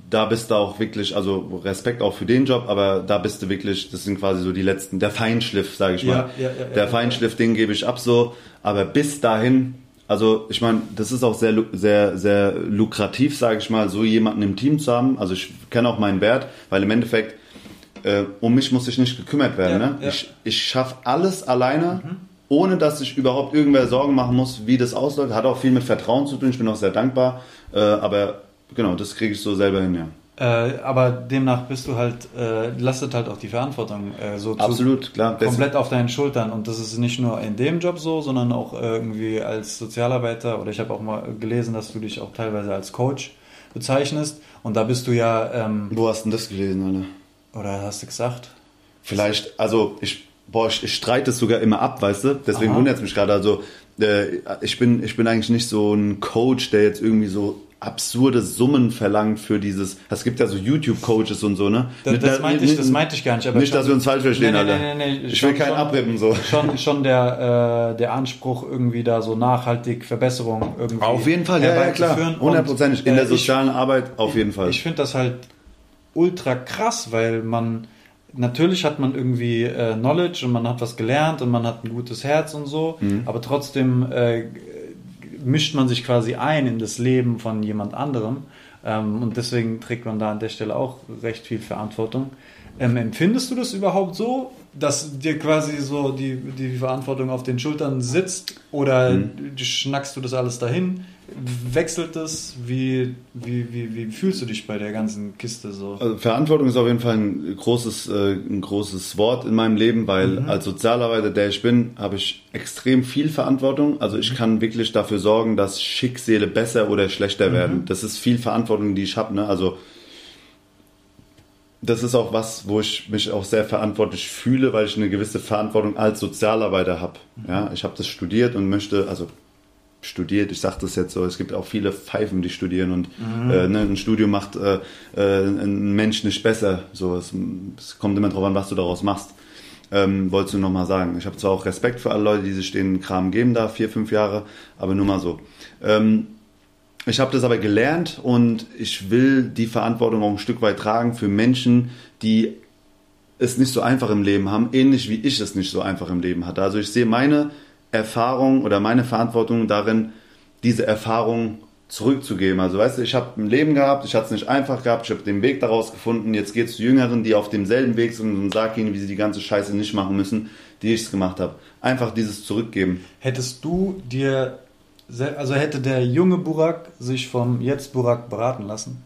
Speaker 1: da bist du auch wirklich, also Respekt auch für den Job, aber da bist du wirklich, das sind quasi so die letzten, der Feinschliff, sage ich mal. Ja, ja, der Feinschliff, den gebe ich ab so, aber bis dahin, also ich meine, das ist auch sehr, sehr, sehr lukrativ, sage ich mal, so jemanden im Team zu haben. Also ich kenne auch meinen Wert, weil im Endeffekt äh, um mich muss ich nicht gekümmert werden. Ja, ne? ja. Ich, ich schaffe alles alleine, mhm. ohne dass ich überhaupt irgendwer Sorgen machen muss, wie das ausläuft. Hat auch viel mit Vertrauen zu tun. Ich bin auch sehr dankbar. Äh, aber genau, das kriege ich so selber hin, ja.
Speaker 3: Äh, aber demnach bist du halt, äh, lastet halt auch die Verantwortung äh, so
Speaker 1: Absolut,
Speaker 3: zu,
Speaker 1: klar.
Speaker 3: komplett auf deinen Schultern. Und das ist nicht nur in dem Job so, sondern auch irgendwie als Sozialarbeiter. Oder ich habe auch mal gelesen, dass du dich auch teilweise als Coach bezeichnest. Und da bist du ja. Ähm,
Speaker 1: Wo hast du denn das gelesen, Alter?
Speaker 3: Oder hast du gesagt?
Speaker 1: Vielleicht, also ich, boah, ich, ich streite es sogar immer ab, weißt du? Deswegen wundert es mich gerade. Also äh, ich, bin, ich bin eigentlich nicht so ein Coach, der jetzt irgendwie so absurde Summen verlangt für dieses. Es gibt ja so YouTube-Coaches und so, ne?
Speaker 3: Das, das, meinte ich, das meinte ich gar nicht. Aber
Speaker 1: nicht,
Speaker 3: schon,
Speaker 1: dass wir uns falsch verstehen,
Speaker 3: nee, nee. Nee, nee,
Speaker 1: ich will keinen
Speaker 3: schon,
Speaker 1: abrippen, so.
Speaker 3: Schon, schon der, äh, der Anspruch, irgendwie da so nachhaltig Verbesserung irgendwie.
Speaker 1: Auf jeden Fall, ja, ja, klar. Hundertprozentig. In
Speaker 3: äh,
Speaker 1: der sozialen ich, Arbeit auf jeden Fall.
Speaker 3: Ich finde das halt ultra krass, weil man. Natürlich hat man irgendwie äh, Knowledge und man hat was gelernt und man hat ein gutes Herz und so,
Speaker 1: Mhm.
Speaker 3: aber trotzdem äh, mischt man sich quasi ein in das Leben von jemand anderem. Ähm, und deswegen trägt man da an der Stelle auch recht viel Verantwortung. Ähm, empfindest du das überhaupt so, dass dir quasi so die, die Verantwortung auf den Schultern sitzt? Oder
Speaker 1: Mhm.
Speaker 3: schnackst du das alles dahin? Wechselt es? Wie, wie, wie, wie fühlst du dich bei der ganzen Kiste so?
Speaker 1: Also Verantwortung ist auf jeden Fall ein großes, äh, ein großes Wort in meinem Leben, weil
Speaker 3: Mhm.
Speaker 1: als Sozialarbeiter, der ich bin, habe ich extrem viel Verantwortung. Also ich kann wirklich dafür sorgen, dass Schicksale besser oder schlechter werden. Das ist viel Verantwortung, die ich habe. Ne? Also das ist auch was, wo ich mich auch sehr verantwortlich fühle, weil ich eine gewisse Verantwortung als Sozialarbeiter habe. Ja, ich habe das studiert und möchte, also studiert, ich sage das jetzt so, es gibt auch viele Pfeifen, die studieren und äh, ne, ein Studium macht äh, äh, einen Mensch nicht besser. So, es, es kommt immer drauf an, was du daraus machst. Ähm, wolltest du nochmal sagen. Ich habe zwar auch Respekt für alle Leute, die sich den Kram geben da, vier, fünf Jahre, aber nur mal so. Ähm, ich habe das aber gelernt und ich will die Verantwortung auch ein Stück weit tragen für Menschen, die es nicht so einfach im Leben haben, ähnlich wie ich es nicht so einfach im Leben hatte. Also ich sehe meine Erfahrung oder meine Verantwortung darin, diese Erfahrung zurückzugeben. Also weißt du, ich habe ein Leben gehabt, ich hatte es nicht einfach gehabt, ich habe den Weg daraus gefunden. Jetzt geht es zu Jüngeren, die auf demselben Weg sind und sag ihnen, wie sie die ganze Scheiße nicht machen müssen, die ich es gemacht habe. Einfach dieses Zurückgeben.
Speaker 3: Hättest du dir, also hätte der junge Burak sich vom jetzt Burak beraten lassen?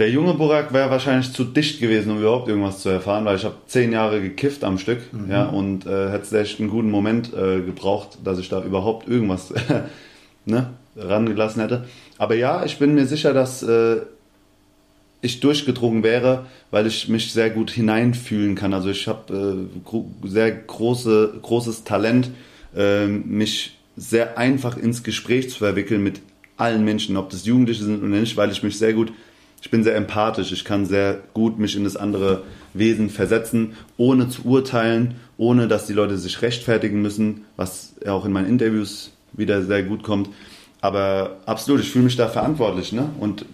Speaker 1: Der junge Burak wäre wahrscheinlich zu dicht gewesen, um überhaupt irgendwas zu erfahren, weil ich habe zehn Jahre gekifft am Stück ja, und äh, hätte echt einen guten Moment äh, gebraucht, dass ich da überhaupt irgendwas [LAUGHS] ne, rangelassen hätte. Aber ja, ich bin mir sicher, dass äh, ich durchgedrungen wäre, weil ich mich sehr gut hineinfühlen kann. Also ich habe äh, gro sehr große, großes Talent, äh, mich sehr einfach ins Gespräch zu verwickeln mit allen Menschen, ob das Jugendliche sind oder nicht, weil ich mich sehr gut, ich bin sehr empathisch, ich kann sehr gut mich in das andere Wesen versetzen, ohne zu urteilen, ohne dass die Leute sich rechtfertigen müssen, was ja auch in meinen Interviews wieder sehr gut kommt. Aber absolut, ich fühle mich da verantwortlich. Ne? Und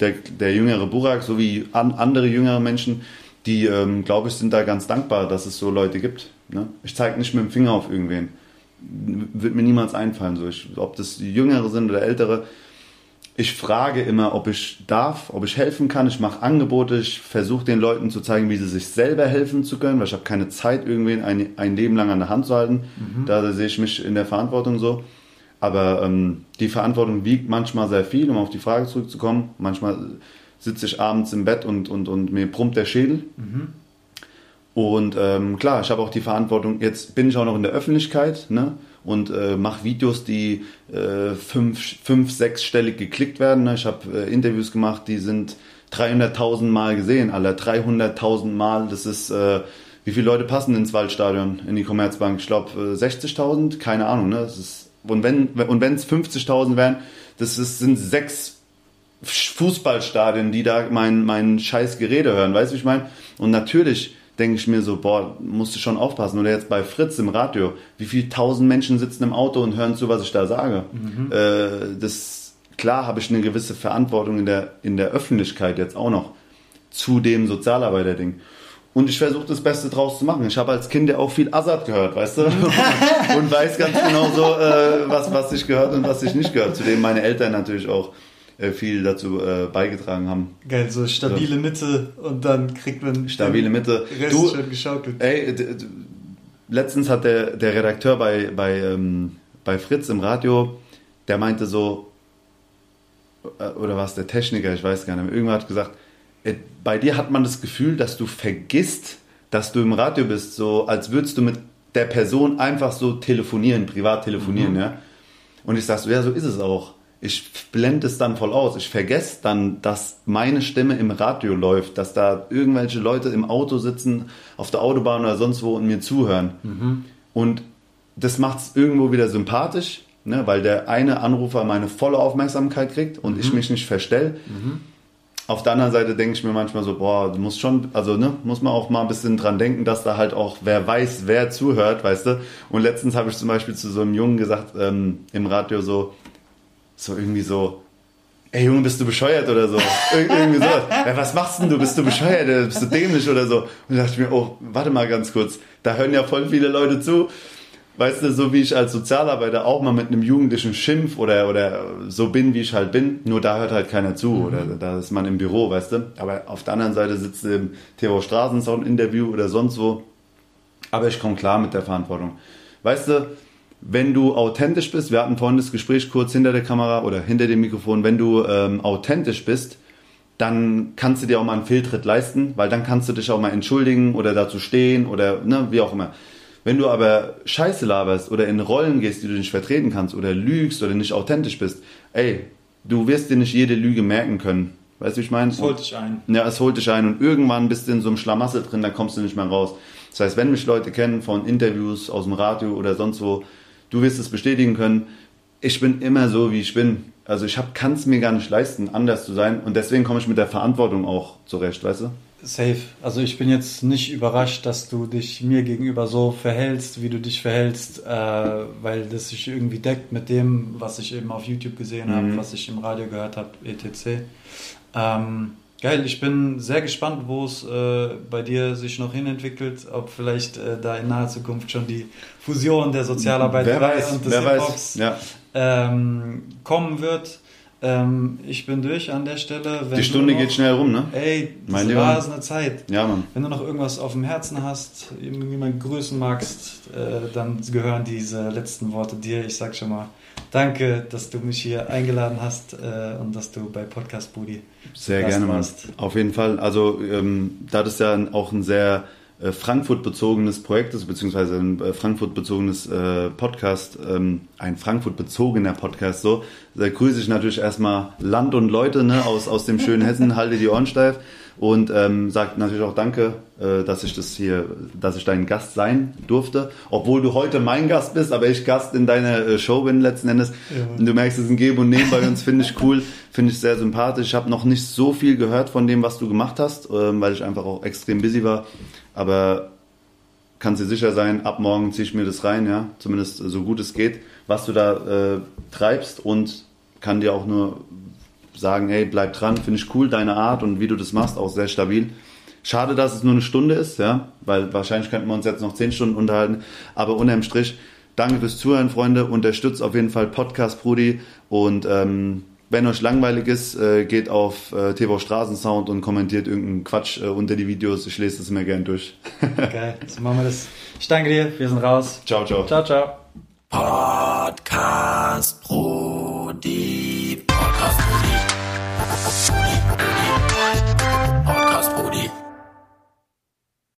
Speaker 1: der, der jüngere Burak, so wie an, andere jüngere Menschen, die, ähm, glaube ich, sind da ganz dankbar, dass es so Leute gibt. Ne? Ich zeige nicht mit dem Finger auf irgendwen. Wird mir niemals einfallen, so ich, ob das Jüngere sind oder Ältere. Ich frage immer, ob ich darf, ob ich helfen kann. Ich mache Angebote, ich versuche den Leuten zu zeigen, wie sie sich selber helfen zu können, weil ich habe keine Zeit, irgendwen ein, ein Leben lang an der Hand zu halten. Da sehe ich mich in der Verantwortung so. Aber ähm, die Verantwortung wiegt manchmal sehr viel, um auf die Frage zurückzukommen. Manchmal sitze ich abends im Bett und, und, und mir brummt der Schädel. Und ähm, klar, ich habe auch die Verantwortung, jetzt bin ich auch noch in der Öffentlichkeit ne? Und äh, mache Videos, die äh, fünf, fünf, sechsstellig geklickt werden. Ne? Ich habe äh, Interviews gemacht, die sind 300.000 Mal gesehen, alle 300.000 Mal. Das ist, äh, wie viele Leute passen ins Waldstadion, in die Commerzbank? Ich glaube äh, 60.000, keine Ahnung. Ne? Das ist, und wenn und es 50.000 wären, das ist, sind sechs Fußballstadien, die da mein, mein scheiß Gerede hören, weißt du, wie ich meine? Und natürlich denke ich mir so, boah, musst du schon aufpassen. Oder jetzt bei Fritz im Radio, wie viele tausend Menschen sitzen im Auto und hören zu, was ich da sage. Äh, das, klar habe ich eine gewisse Verantwortung in der, in der Öffentlichkeit jetzt auch noch zu dem Sozialarbeiter-Ding. Und ich versuche das Beste draus zu machen. Ich habe als Kind ja auch viel Assad gehört, weißt du? [LAUGHS] und weiß ganz genau so, äh, was, was ich gehört und was ich nicht gehört. Zudem meine Eltern natürlich auch viel dazu äh, beigetragen haben.
Speaker 3: Geil, so stabile Mitte und dann kriegt man
Speaker 1: Stabile Mitte.
Speaker 3: Rest
Speaker 1: Du-
Speaker 3: schön geschaukelt.
Speaker 1: Ey, letztens hat der, der Redakteur bei, bei, ähm, bei Fritz im Radio, der meinte so, äh, oder war es der Techniker, ich weiß gar nicht mehr, irgendwer hat gesagt, äh, bei dir hat man das Gefühl, dass du vergisst, dass du im Radio bist, so als würdest du mit der Person einfach so telefonieren, privat telefonieren, mhm. ja. Und ich sag so, ja, so ist es auch. Ich blende es dann voll aus. Ich vergesse dann, dass meine Stimme im Radio läuft, dass da irgendwelche Leute im Auto sitzen, auf der Autobahn oder sonst wo und mir zuhören. Mhm. Und das macht es irgendwo wieder sympathisch, ne, weil der eine Anrufer meine volle Aufmerksamkeit kriegt und mhm. ich mich nicht verstelle. Mhm. Auf der anderen Seite denke ich mir manchmal so, boah, du musst schon, also ne, muss man auch mal ein bisschen dran denken, dass da halt auch wer weiß, wer zuhört, weißt du. Und letztens habe ich zum Beispiel zu so einem Jungen gesagt ähm, im Radio so, so irgendwie so, ey Junge, bist du bescheuert oder so? Ir irgendwie so. Ja, was machst denn du? Bist du bescheuert? Bist du dämlich oder so? Und da dachte ich mir, oh, warte mal ganz kurz. Da hören ja voll viele Leute zu weißt du, so wie ich als Sozialarbeiter auch mal mit einem Jugendlichen schimpf oder, oder so bin, wie ich halt bin, nur da hört halt keiner zu mhm. oder da ist man im Büro, weißt du. Aber auf der anderen Seite sitzt du im TV Straßensound Interview oder sonst wo. Aber ich komme klar mit der Verantwortung. Weißt du, wenn du authentisch bist, wir hatten vorhin das Gespräch kurz hinter der Kamera oder hinter dem Mikrofon, wenn du ähm, authentisch bist, dann kannst du dir auch mal einen Fehltritt leisten, weil dann kannst du dich auch mal entschuldigen oder dazu stehen oder ne, wie auch immer. Wenn du aber Scheiße laberst oder in Rollen gehst, die du nicht vertreten kannst oder lügst oder nicht authentisch bist, ey, du wirst dir nicht jede Lüge merken können. Weißt du, wie ich meine?
Speaker 3: Es holt dich ein.
Speaker 1: Ja, es holt dich ein und irgendwann bist du in so einem Schlamassel drin, da kommst du nicht mehr raus. Das heißt, wenn mich Leute kennen von Interviews aus dem Radio oder sonst wo, du wirst es bestätigen können, ich bin immer so, wie ich bin. Also ich kann es mir gar nicht leisten, anders zu sein und deswegen komme ich mit der Verantwortung auch zurecht, weißt du?
Speaker 3: Safe. Also ich bin jetzt nicht überrascht, dass du dich mir gegenüber so verhältst, wie du dich verhältst, äh, weil das sich irgendwie deckt mit dem, was ich eben auf YouTube gesehen mhm. habe, was ich im Radio gehört habe, etc. Ähm, geil, ich bin sehr gespannt, wo es äh, bei dir sich noch hinentwickelt, ob vielleicht äh, da in naher Zukunft schon die Fusion der Sozialarbeit
Speaker 1: wer weiß, und des Hip-Hops
Speaker 3: ja. ähm, kommen wird. Ähm, ich bin durch an der Stelle.
Speaker 1: die Stunde noch, geht schnell rum, ne?
Speaker 3: Ey, das war eine Zeit.
Speaker 1: Ja, Mann.
Speaker 3: Wenn du noch irgendwas auf dem Herzen hast, irgendjemand grüßen magst, äh, dann gehören diese letzten Worte dir. Ich sag schon mal danke, dass du mich hier eingeladen hast äh, und dass du bei Podcast Booty
Speaker 1: Sehr gerne, Mann. Auf jeden Fall. Also, ähm, da das ja auch ein sehr äh, Frankfurt-bezogenes Projekt ist, beziehungsweise ein äh, Frankfurt-bezogenes äh, Podcast, ähm, ein Frankfurt-bezogener Podcast so, da grüße ich natürlich erstmal Land und Leute ne, aus, aus dem schönen Hessen, [LAUGHS] halte die Ohren steif und ähm, sagt natürlich auch Danke, äh, dass ich das hier, dass ich dein Gast sein durfte, obwohl du heute mein Gast bist, aber ich Gast in deiner äh, Show bin letzten Endes. Ja. Und du merkst, es ist ein Geben und Nehmen bei uns, finde ich cool, finde ich sehr sympathisch. Ich habe noch nicht so viel gehört von dem, was du gemacht hast, äh, weil ich einfach auch extrem busy war. Aber kannst dir sicher sein, ab morgen ziehe ich mir das rein, ja, zumindest so gut es geht, was du da äh, treibst und kann dir auch nur sagen, hey, bleib dran, finde ich cool, deine Art und wie du das machst, auch sehr stabil. Schade, dass es nur eine Stunde ist, ja, weil wahrscheinlich könnten wir uns jetzt noch zehn Stunden unterhalten, aber unterm Strich, danke fürs Zuhören, Freunde, unterstützt auf jeden Fall Podcast Brudi und ähm, wenn euch langweilig ist, äh, geht auf äh, TV Straßensound und kommentiert irgendeinen Quatsch äh, unter die Videos. Ich lese das immer gern durch. [LAUGHS]
Speaker 3: Geil, so machen wir das. Ich danke dir, wir sind raus.
Speaker 1: Ciao, ciao.
Speaker 3: Ciao, ciao.
Speaker 4: Podcast die Podcast. Mundi. Mundi.